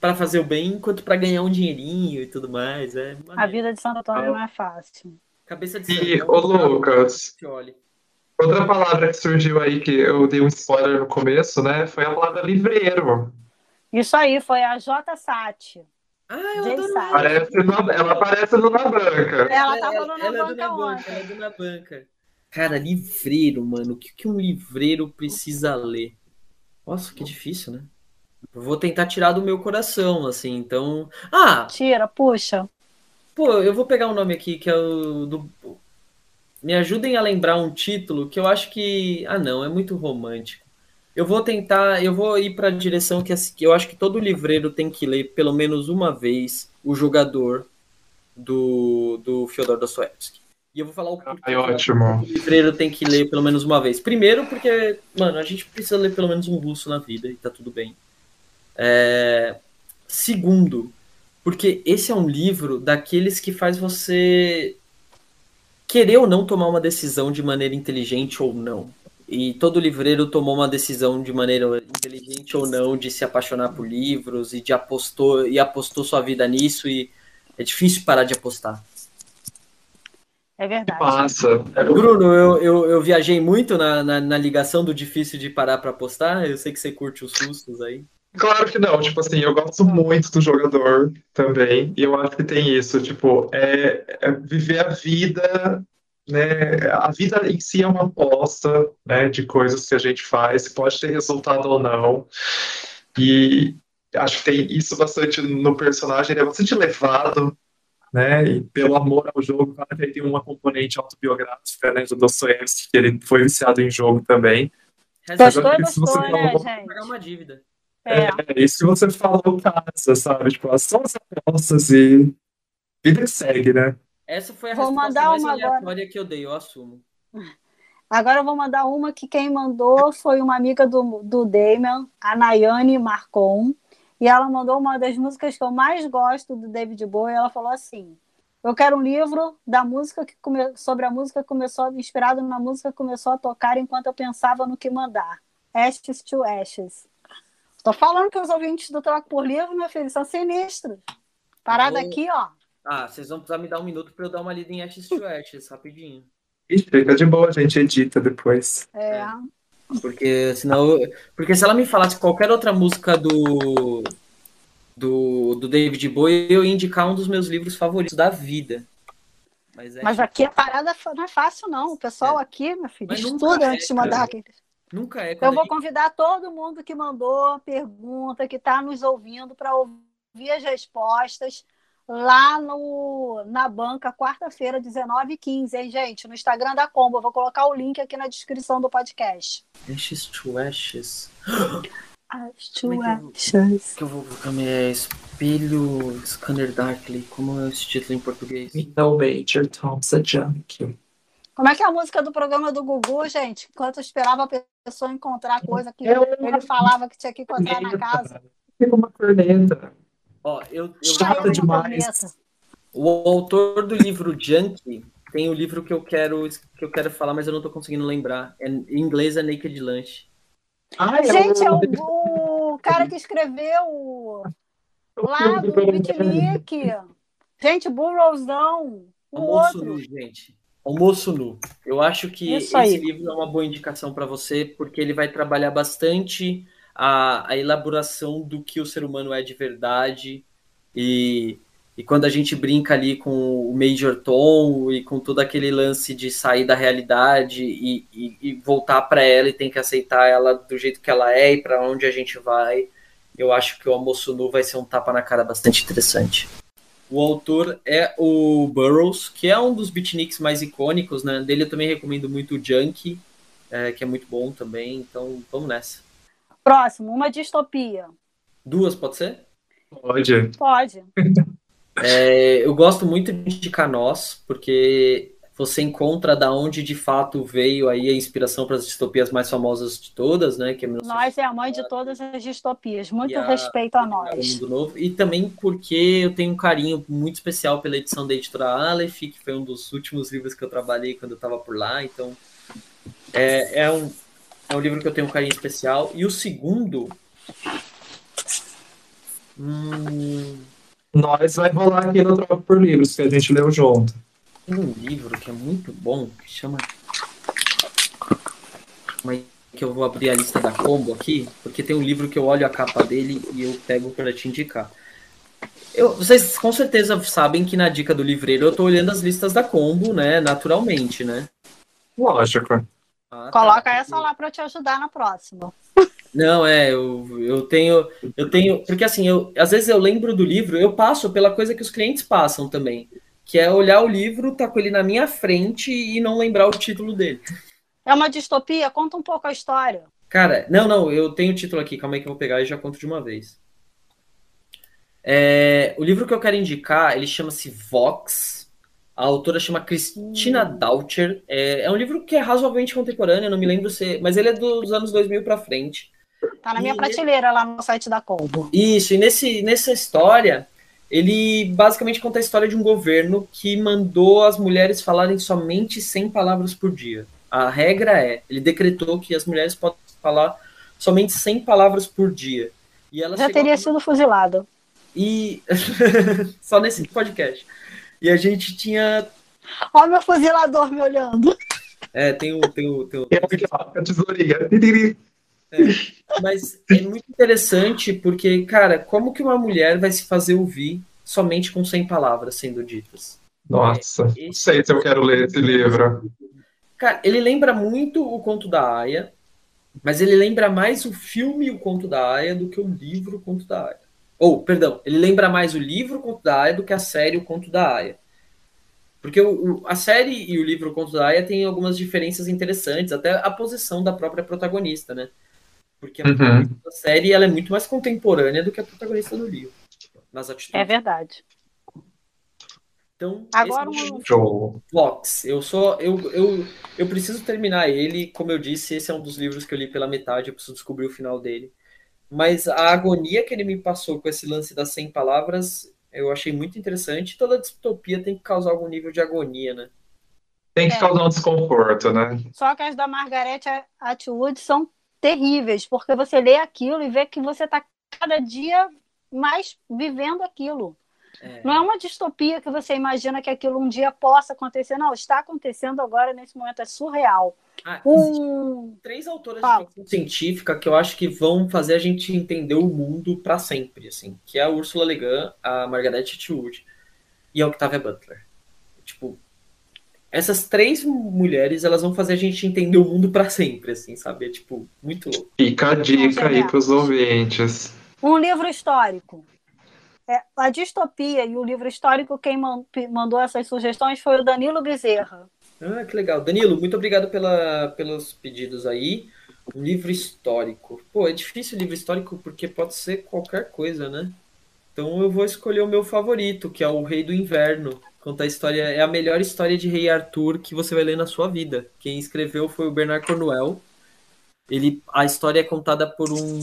Speaker 3: para fazer o bem quanto para ganhar um dinheirinho e tudo mais. É
Speaker 2: a vida de Santo Antônio não é fácil.
Speaker 3: Cabeça de
Speaker 1: santo. E, ô Lucas, Outra palavra que surgiu aí, que eu dei um spoiler no começo, né? Foi a palavra livreiro.
Speaker 2: Isso aí, foi a J Sati.
Speaker 3: Ah, eu adoro
Speaker 1: Parece no, ela aparece no Na Banca.
Speaker 2: Ela tava no Na
Speaker 3: ela
Speaker 2: Banca é
Speaker 3: ontem. Ela é do Na Banca. Cara, livreiro, mano. O que, que um livreiro precisa ler? Nossa, que difícil, né? Vou tentar tirar do meu coração, assim, então... Ah!
Speaker 2: Tira, puxa.
Speaker 3: Pô, eu vou pegar um nome aqui, que é o do me ajudem a lembrar um título que eu acho que. Ah, não, é muito romântico. Eu vou tentar, eu vou ir para a direção que eu acho que todo livreiro tem que ler pelo menos uma vez o jogador do, do Fyodor Dostoevsky. E eu vou falar o
Speaker 1: que ótimo.
Speaker 3: o livreiro tem que ler pelo menos uma vez. Primeiro, porque, mano, a gente precisa ler pelo menos um russo na vida e tá tudo bem. É... Segundo, porque esse é um livro daqueles que faz você querer ou não tomar uma decisão de maneira inteligente ou não. E todo livreiro tomou uma decisão de maneira inteligente ou não de se apaixonar por livros e de apostou e apostou sua vida nisso e é difícil parar de apostar.
Speaker 2: É verdade.
Speaker 1: Passa.
Speaker 3: Bruno, eu, eu, eu viajei muito na, na, na, ligação do difícil de parar para apostar. Eu sei que você curte os sustos aí.
Speaker 1: Claro que não, tipo assim, eu gosto muito do jogador também, e eu acho que tem isso, tipo, é, é viver a vida, né, a vida em si é uma aposta, né, de coisas que a gente faz, pode ter resultado ou não, e acho que tem isso bastante no personagem, ele é bastante levado, né, e pelo amor ao jogo, claro que ele tem uma componente autobiográfica, né, do Dostoevsky, que ele foi viciado em jogo também.
Speaker 2: Gostou, gostou, né, gente?
Speaker 3: Pagar uma dívida.
Speaker 1: É. é, isso que você falou casa, sabe? Tipo, são as apostas e vida que segue, né?
Speaker 3: Essa foi a vou resposta mais aleatória agora. que eu dei, eu assumo.
Speaker 2: Agora eu vou mandar uma que quem mandou foi uma amiga do, do Damon, a Nayane Marcon. E ela mandou uma das músicas que eu mais gosto do David Bowie. Ela falou assim: Eu quero um livro da música que come... sobre a música que começou, inspirado na música que começou a tocar enquanto eu pensava no que mandar. Ashes to Ashes. Tô falando que os ouvintes do Troco por Livro, meu filho, são sinistros. Parada vou... aqui, ó.
Speaker 3: Ah, vocês vão precisar me dar um minuto para eu dar uma lida em Ashes to Ashes, rapidinho.
Speaker 1: Ixi, fica de boa, a gente edita depois.
Speaker 2: É. é.
Speaker 3: Porque senão. Porque se ela me falasse qualquer outra música do. Do, do David Bowie, eu ia indicar um dos meus livros favoritos da vida.
Speaker 2: Mas, é... Mas aqui a parada não é fácil, não. O pessoal é. aqui, meu filho, Mas estuda é, antes de mandar.
Speaker 3: Nunca é.
Speaker 2: Eu vou convidar todo mundo que mandou pergunta, que está nos ouvindo, para ouvir as respostas lá no, na banca, quarta-feira, 19h15, hein, gente? No Instagram da Combo. Eu vou colocar o link aqui na descrição do podcast.
Speaker 3: Ashes to Ashes.
Speaker 2: Ashes to é Ashes.
Speaker 3: Que eu vou colocar é Espelho Scanner Darkly. Como é esse título em português?
Speaker 1: No Major Thompson Junk.
Speaker 2: Como é que é a música do programa do Gugu, gente? Enquanto eu esperava a pessoa encontrar coisa que ele falava que tinha que encontrar na casa.
Speaker 1: Fica uma corneta.
Speaker 3: Ó, eu, eu
Speaker 1: Chata demais.
Speaker 3: O autor do livro Junkie, tem o livro que eu quero que eu quero falar, mas eu não tô conseguindo lembrar. É, em inglês é Naked Lunch.
Speaker 2: Ah, Gente, é o, o cara que escreveu lá do Bitnick. Gente, Burrowsão. O
Speaker 3: Almoço
Speaker 2: outro.
Speaker 3: nu, gente. Almoço nu. Eu acho que esse livro é uma boa indicação para você, porque ele vai trabalhar bastante a, a elaboração do que o ser humano é de verdade. E, e quando a gente brinca ali com o Major Tom e com todo aquele lance de sair da realidade e, e, e voltar para ela e tem que aceitar ela do jeito que ela é e para onde a gente vai, eu acho que o Almoço Nu vai ser um tapa na cara bastante interessante. O autor é o Burroughs, que é um dos beatniks mais icônicos, né? Dele eu também recomendo muito o Junkie, é, que é muito bom também. Então, vamos nessa.
Speaker 2: Próximo, uma distopia.
Speaker 3: Duas, pode ser?
Speaker 1: Pode.
Speaker 2: Pode.
Speaker 3: É, eu gosto muito de indicar Nós, porque você encontra da onde de fato veio aí a inspiração para as distopias mais famosas de todas, né? Que é
Speaker 2: Nós é a mãe de todas as distopias. Muito
Speaker 3: a-
Speaker 2: respeito a nós.
Speaker 3: Mundo Novo. E também porque eu tenho um carinho muito especial pela edição da editora Aleph, que foi um dos últimos livros que eu trabalhei quando eu estava por lá. Então, é, é, um, é um livro que eu tenho um carinho especial. E o segundo. Hum,
Speaker 1: Nós vai rolar aqui no Troco por Livros, que a gente leu junto.
Speaker 3: tem um livro que é muito bom, que chama. Aí, que eu vou abrir a lista da combo aqui, porque tem um livro que eu olho a capa dele e eu pego para te indicar. Eu- vocês com certeza sabem que na dica do livreiro eu tô olhando as listas da combo, né? Naturalmente, né?
Speaker 1: Lógico.
Speaker 3: Ah, tá.
Speaker 2: Coloca essa lá para eu te ajudar na próxima.
Speaker 3: Não, é, eu, eu tenho, eu tenho, porque assim, eu, às vezes eu lembro do livro, eu passo pela coisa que os clientes passam também, que é olhar o livro, tá com ele na minha frente e não lembrar o título dele.
Speaker 2: É uma distopia? Conta um pouco a história.
Speaker 3: Cara, não, não, eu tenho o título aqui, calma aí que eu vou pegar e já conto de uma vez. É, o livro que eu quero indicar, ele chama-se Vox. A autora chama Christina Doucher. É, é um livro que é razoavelmente contemporâneo, não me lembro se, mas ele é dos anos 2000 pra frente.
Speaker 2: Tá na minha
Speaker 3: E-
Speaker 2: prateleira lá no site da Combo.
Speaker 3: Isso, e nesse, nessa história, ele basicamente conta a história de um governo que mandou as mulheres falarem somente 100 palavras por dia. A regra é, ele decretou que as mulheres podem falar somente 100 palavras por dia. E elas
Speaker 2: Já teria
Speaker 3: a-
Speaker 2: sido fuzilado.
Speaker 3: E só nesse podcast. E a gente tinha.
Speaker 2: Ó, meu fuzilador me olhando.
Speaker 3: É, tem o. Tem o, tem o-
Speaker 1: a tesourinha.
Speaker 3: Mas é muito interessante porque, cara, como que uma mulher vai se fazer ouvir somente com 100 palavras sendo ditas?
Speaker 1: Nossa, não sei se eu quero ler esse livro.
Speaker 3: Cara, ele lembra muito o Conto da Aya, mas ele lembra mais o filme O Conto da Aya do que o livro O Conto da Aya. Ou, perdão, ele lembra mais o livro O Conto da Aya do que a série O Conto da Aya. Porque o, o- a série e o livro O Conto da Aya têm algumas diferenças interessantes, até a posição da própria protagonista, né? Porque a
Speaker 1: Uhum.
Speaker 3: protagonista da série ela é muito mais contemporânea do que a protagonista do livro, nas atitudes.
Speaker 2: É verdade.
Speaker 3: Então,
Speaker 2: Agora
Speaker 3: esse é o
Speaker 2: um-
Speaker 1: Show.
Speaker 3: Vox. Eu só eu, eu, eu preciso terminar ele, como eu disse, esse é um dos livros que eu li pela metade, eu preciso descobrir o final dele. Mas a agonia que ele me passou com esse lance das 100 palavras, eu achei muito interessante. Toda distopia tem que causar algum nível de agonia, né?
Speaker 1: Tem que
Speaker 2: É.
Speaker 1: causar um desconforto, né?
Speaker 2: Só que as da Margaret Atwood são terríveis, porque você lê aquilo e vê que você está cada dia mais vivendo aquilo.
Speaker 3: É.
Speaker 2: Não é uma distopia que você imagina que aquilo um dia possa acontecer. Não, está acontecendo agora, nesse momento. É surreal.
Speaker 3: Ah, existem
Speaker 2: Um...
Speaker 3: três autoras
Speaker 2: Fala.
Speaker 3: de ficção científica que eu acho que vão fazer a gente entender o mundo para sempre, assim, que é a Ursula Le Guin, a Margaret Atwood e a Octavia Butler. Tipo, essas três mulheres, elas vão fazer a gente entender o mundo para sempre, assim, sabe? É tipo muito louco.
Speaker 1: Fica a dica aí pros ouvintes.
Speaker 2: um livro histórico. É, a distopia e o livro histórico, quem man- mandou essas sugestões foi o Danilo Bezerra.
Speaker 3: Ah, que legal. Danilo, muito obrigado pela, pelos pedidos aí. Um livro histórico. Pô, é difícil livro histórico porque pode ser qualquer coisa, né? Então eu vou escolher o meu favorito, que é O Rei do Inverno. Conta a história, é a melhor história de Rei Arthur que você vai ler na sua vida. Quem escreveu foi o Bernard Cornwell. Ele, a história é contada por um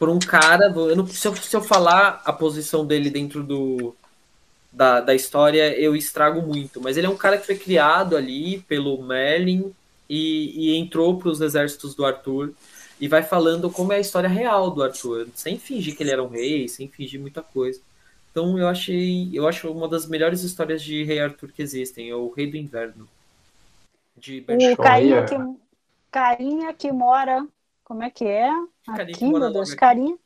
Speaker 3: por um cara. Eu não, se, eu, se eu falar a posição dele dentro do da, da história, eu estrago muito. Mas ele é um cara que foi criado ali pelo Merlin e, e entrou para os exércitos do Arthur e vai falando como é a história real do Arthur, sem fingir que ele era um rei, sem fingir muita coisa. Então eu achei, eu acho uma das melhores histórias de Rei Arthur que existem, é o Rei do Inverno.
Speaker 2: De o carinha que, carinha que mora, como é que é? Aqui, meu Deus, carinha.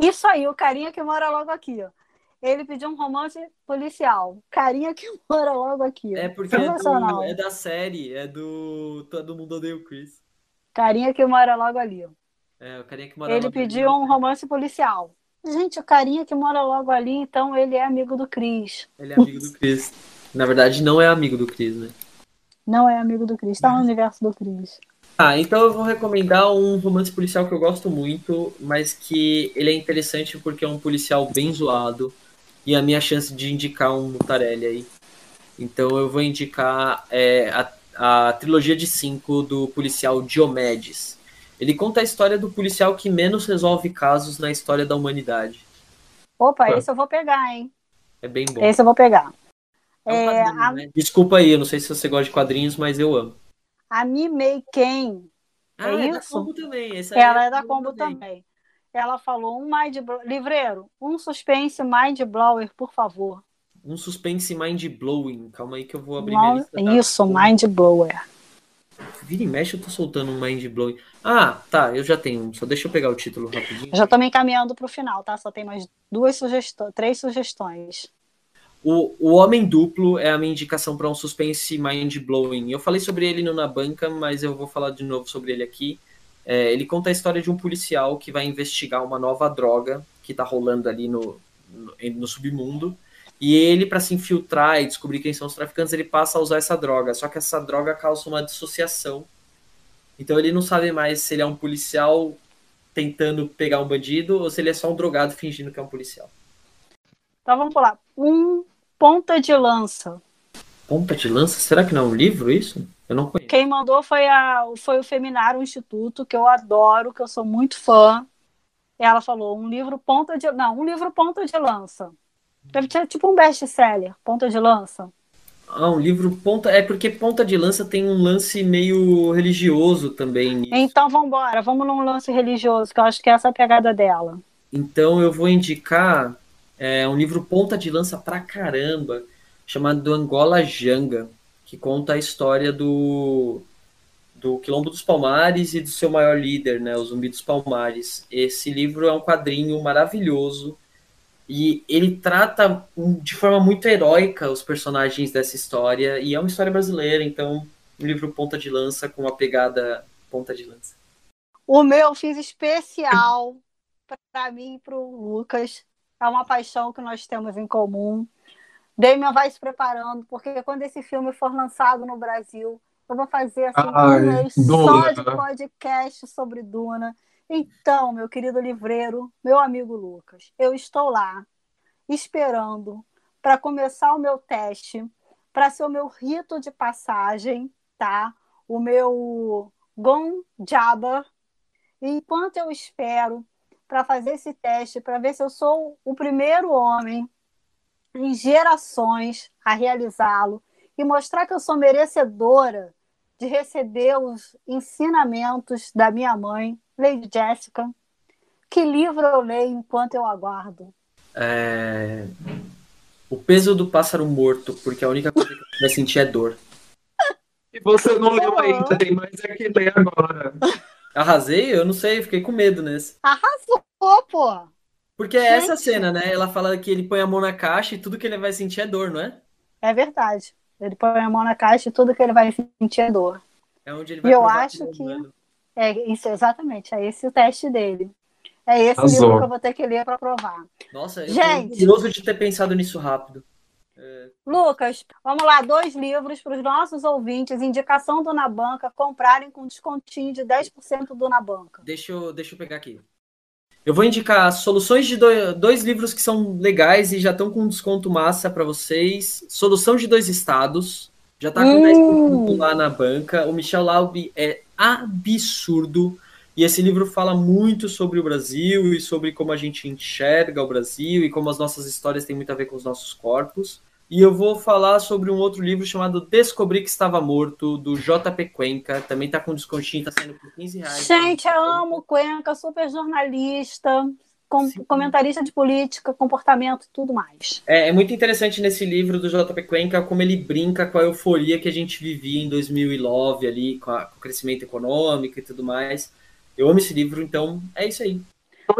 Speaker 2: Isso aí, o carinha que mora logo aqui, ó. Ele pediu um romance policial. Carinha que mora logo aqui.
Speaker 3: É porque é, do, é, da série, é do Todo Mundo Odeia o Chris.
Speaker 2: Carinha que mora logo ali. Ó.
Speaker 3: É, o carinha que mora
Speaker 2: Ele pediu ali. um romance policial. Gente, o carinha que mora logo ali, então ele é amigo do Cris.
Speaker 3: Ele é amigo do Cris. Na verdade, não é amigo do Cris, né?
Speaker 2: Não é amigo do Cris, tá no universo do Cris.
Speaker 3: Ah, então eu vou recomendar um romance policial que eu gosto muito, mas que ele é interessante porque é um policial bem zoado e a minha chance de indicar um Mutarelli aí. Então eu vou indicar é, a, a trilogia de cinco do policial Diomedes. Ele conta a história do policial que menos resolve casos na história da humanidade.
Speaker 2: Opa, ah. esse eu vou pegar, hein?
Speaker 3: É bem bom.
Speaker 2: Esse eu vou pegar.
Speaker 3: É um é, a... né? Desculpa aí, eu não sei se você gosta de quadrinhos, mas eu amo.
Speaker 2: A Mimei Ken.
Speaker 3: Ah, é, é da Combo também.
Speaker 2: Ela é, é da Combo também. também. Ela falou um mind livreiro, um suspense mind blower, por favor.
Speaker 3: Um suspense mind blowing. Calma aí que eu vou abrir minha
Speaker 2: lista. Tá? Isso, mind blower.
Speaker 3: Vira e mexe, eu tô soltando um mind blowing. Ah, tá, eu já tenho. Só deixa eu pegar o título rapidinho.
Speaker 2: Já tô me encaminhando pro final, tá? Só tem mais duas sugestões, três sugestões.
Speaker 3: O, o Homem Duplo é a minha indicação para um suspense mind blowing. Eu falei sobre ele no Na Banca, mas eu vou falar de novo sobre ele aqui. É, ele conta a história de um policial que vai investigar uma nova droga que tá rolando ali no, no, no submundo. E ele, para se infiltrar e descobrir quem são os traficantes, ele passa a usar essa droga. Só que essa droga causa uma dissociação. Então ele não sabe mais se ele é um policial tentando pegar um bandido ou se ele é só um drogado fingindo que é um policial.
Speaker 2: Então vamos lá. Um ponta de lança.
Speaker 3: Ponta de lança? Será que não é um livro isso? Eu não conheço.
Speaker 2: Quem mandou foi, a, foi o Feminário Instituto, que eu adoro, que eu sou muito fã. Ela falou um livro ponta de. Não, um livro ponta de lança. Deve ser tipo um best-seller, ponta de lança.
Speaker 3: Ah, um livro ponta. É porque ponta de lança tem um lance meio religioso também. Nisso.
Speaker 2: Então vamos embora, vamos num lance religioso, que eu acho que é essa a pegada dela.
Speaker 3: Então eu vou indicar é, um livro ponta de lança pra caramba, chamado Angola Janga, que conta a história do, do Quilombo dos Palmares e do seu maior líder, né, o Zumbi dos Palmares. Esse livro é um quadrinho maravilhoso e ele trata de forma muito heróica os personagens dessa história, e é uma história brasileira, então um livro ponta de lança com uma pegada ponta de lança.
Speaker 2: O meu fiz especial para mim e para o Lucas. É uma paixão que nós temos em comum. Damian vai se preparando, porque quando esse filme for lançado no Brasil, eu vou fazer assim, Ai, um mês só de podcast sobre Duna. Então, meu querido livreiro, meu amigo Lucas, eu estou lá esperando para começar o meu teste, para ser o meu rito de passagem, tá? O meu Gon Jabba. Enquanto eu espero para fazer esse teste, para ver se eu sou o primeiro homem em gerações a realizá-lo e mostrar que eu sou merecedora de receber os ensinamentos da minha mãe, Lady Jessica. Que livro eu leio enquanto eu aguardo?
Speaker 3: É... O peso do pássaro morto, porque a única coisa que você vai sentir é dor.
Speaker 1: E você não leu ainda, tem mais é que ler agora.
Speaker 3: Arrasei? Eu não sei, fiquei com medo nesse.
Speaker 2: Arrasou, pô!
Speaker 3: Porque é essa cena, né? Ela fala que ele põe a mão na caixa e tudo que ele vai sentir é dor, não é?
Speaker 2: É verdade. Ele põe a mão na caixa e tudo que ele vai sentir é dor.
Speaker 3: É onde ele vai
Speaker 2: E eu acho que. É isso, exatamente. É esse o teste dele. É esse Azul. livro que eu vou ter que ler para provar.
Speaker 3: Nossa, eu Gente, curioso de ter pensado nisso rápido.
Speaker 2: Lucas, vamos lá, dois livros para os nossos ouvintes, indicação do Na Banca, comprarem com descontinho de 10% do Na Banca.
Speaker 3: Deixa eu, deixa eu pegar aqui. Eu vou indicar soluções de dois, dois livros que são legais e já estão com desconto massa para vocês. Solução de dois estados, já está com hum. 10% lá na banca. O Michel Laub é absurdo E esse livro fala muito sobre o Brasil e sobre como a gente enxerga o Brasil e como as nossas histórias têm muito a ver com os nossos corpos. E eu vou falar sobre um outro livro chamado Descobri que Estava Morto, do JP Cuenca. Também tá com descontinho, tá saindo por 15 reais.
Speaker 2: Gente, eu amo Cuenca, super jornalista, com, comentarista de política, comportamento e tudo mais.
Speaker 3: É, é, muito interessante nesse livro do JP Cuenca como ele brinca com a euforia que a gente vivia em 2009 ali, com, a, com o crescimento econômico e tudo mais. Eu amo esse livro, então é isso aí.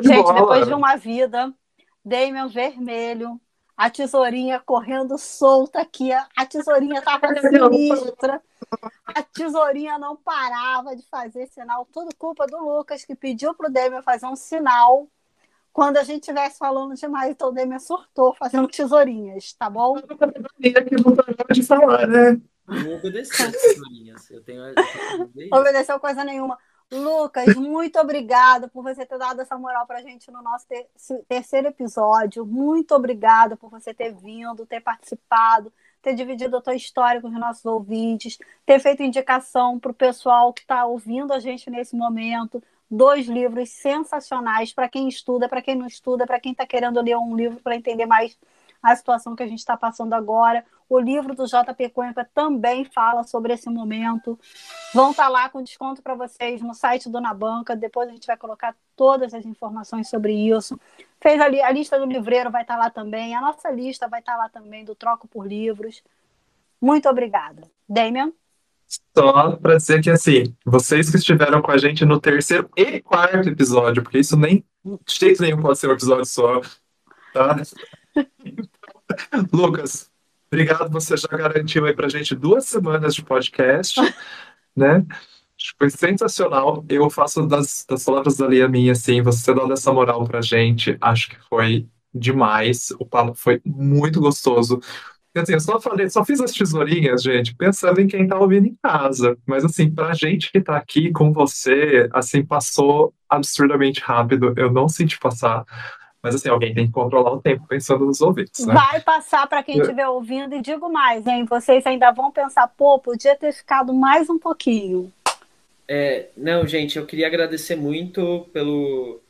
Speaker 2: Gente, depois de uma vida, Damien Vermelho, a tesourinha correndo solta aqui, a tesourinha estava sinistra, a tesourinha não parava de fazer sinal, tudo culpa do Lucas, que pediu para o Demian fazer um sinal quando a gente estivesse falando demais, então o Demian surtou fazendo tesourinhas, tá bom?
Speaker 1: Eu de falar, né?
Speaker 3: Não obedeceu tesourinhas, eu tenho...
Speaker 2: Obedeceu coisa nenhuma. Lucas, muito obrigada por você ter dado essa moral para a gente no nosso ter terceiro episódio. Muito obrigada por você ter vindo, ter participado, ter dividido a tua história com os nossos ouvintes, ter feito indicação para o pessoal que está ouvindo a gente nesse momento. Dois livros sensacionais para quem estuda, para quem não estuda, para quem está querendo ler um livro para entender mais a situação que a gente está passando agora. O livro do JP Cuenca também fala sobre esse momento. Vão estar tá lá com desconto para vocês no site do Na Banca. Depois a gente vai colocar todas as informações sobre isso. Fez ali a lista do livreiro vai estar tá lá também. A nossa lista vai estar tá lá também do Troco por Livros. Muito obrigada. Damian?
Speaker 1: Só para dizer que, assim, vocês que estiveram com a gente no terceiro e quarto episódio, porque isso nem de jeito nenhum pode ser um episódio só, tá? Lucas, obrigado. Você já garantiu aí pra gente duas semanas de podcast, né? Foi sensacional. Eu faço das, das palavras da Lia minha, assim, você dando essa moral pra gente, acho que foi demais. O papo foi muito gostoso. Assim, eu só falei, só fiz as tesourinhas, gente, pensando em quem tá ouvindo em casa. Mas assim, pra gente que tá aqui com você, assim, passou absurdamente rápido. Eu não senti passar. Mas assim, alguém tem que controlar o tempo pensando nos ouvintes. Né?
Speaker 2: Vai passar para quem estiver ouvindo e digo mais, hein? Vocês ainda vão pensar, pô, podia ter ficado mais um pouquinho.
Speaker 3: É, não, gente, eu queria agradecer muito pelo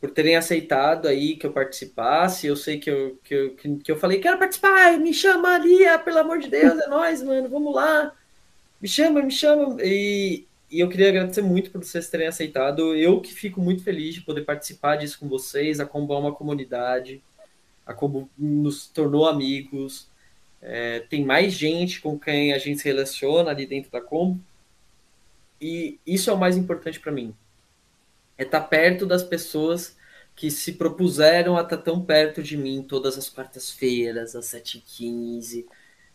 Speaker 3: por terem aceitado aí que eu participasse. Eu sei que eu, que eu, que eu falei, quero participar, me chama ali, pelo amor de Deus, é nós, mano, vamos lá. Me chama, me chama. E, e eu queria agradecer muito por vocês terem aceitado. Eu que fico muito feliz de poder participar disso com vocês. A Combo é uma comunidade. A Combo nos tornou amigos. É, tem mais gente com quem a gente se relaciona ali dentro da Combo. E isso é o mais importante para mim. É estar tá perto das pessoas que se propuseram a estar tá tão perto de mim todas as quartas-feiras, às 7h15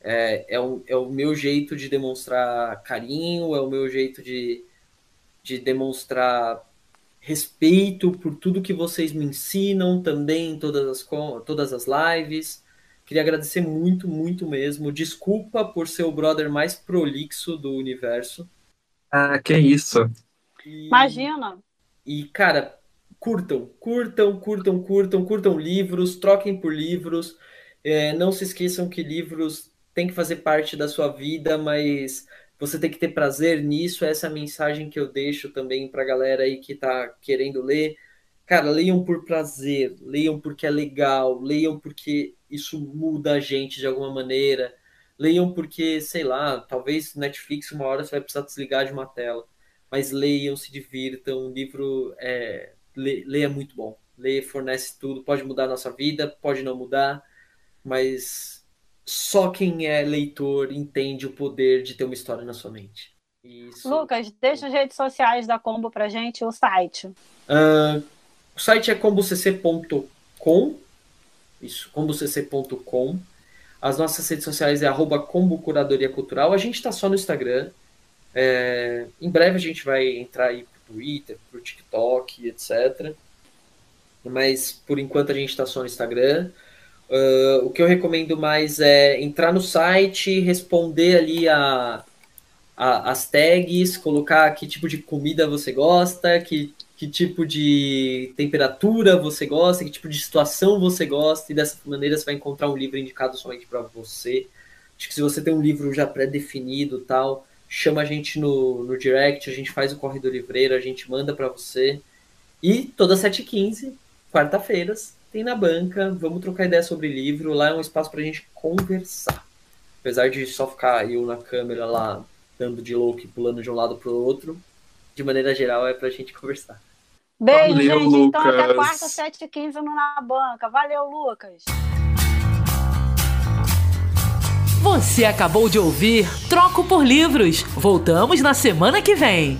Speaker 3: é, é, o, é o meu jeito de demonstrar carinho, é o meu jeito de, de demonstrar respeito por tudo que vocês me ensinam também em todas as, todas as lives. Queria agradecer muito, muito mesmo. Desculpa por ser o brother mais prolixo do universo.
Speaker 1: Ah, que isso.
Speaker 2: E, Imagina.
Speaker 3: E, cara, curtam, curtam, curtam, curtam, curtam livros, troquem por livros. É, não se esqueçam que livros tem que fazer parte da sua vida, mas você tem que ter prazer nisso. Essa é a mensagem que eu deixo também para a galera aí que está querendo ler. Cara, leiam por prazer, leiam porque é legal, leiam porque isso muda a gente de alguma maneira, leiam porque, sei lá, talvez Netflix uma hora você vai precisar desligar de uma tela, mas leiam, se divirtam. O livro é, leia é muito bom. Ler fornece tudo, pode mudar a nossa vida, pode não mudar, mas só quem é leitor entende o poder de ter uma história na sua mente.
Speaker 2: Isso... Lucas, deixa as redes sociais da Combo pra gente, o site.
Speaker 3: Uh, o site é combocc.com. Isso, combocc.com. As nossas redes sociais é arroba Combo Curadoria Cultural. A gente está só no Instagram. É, em breve a gente vai entrar aí pro Twitter, pro TikTok, etc. Mas por enquanto a gente está só no Instagram. Uh, o que eu recomendo mais é entrar no site, responder ali a, a, as tags, colocar que tipo de comida você gosta, que, que tipo de temperatura você gosta, que tipo de situação você gosta, e dessa maneira você vai encontrar um livro indicado somente para você. Acho que se você tem um livro já pré-definido tal, chama a gente no, no direct, a gente faz o Corre do Livreiro, a gente manda para você. E todas 7h15, quarta-feiras, tem na banca, vamos trocar ideia sobre livro, lá é um espaço pra gente conversar. Apesar de só ficar eu na câmera lá, dando de louco e pulando de um lado pro outro, de maneira geral é pra gente conversar.
Speaker 2: Beijo, Valeu, gente. Lucas. Então até quarta, 7h15 no Na Banca. Valeu, Lucas.
Speaker 4: Você acabou de ouvir Troco por Livros. Voltamos na semana que vem.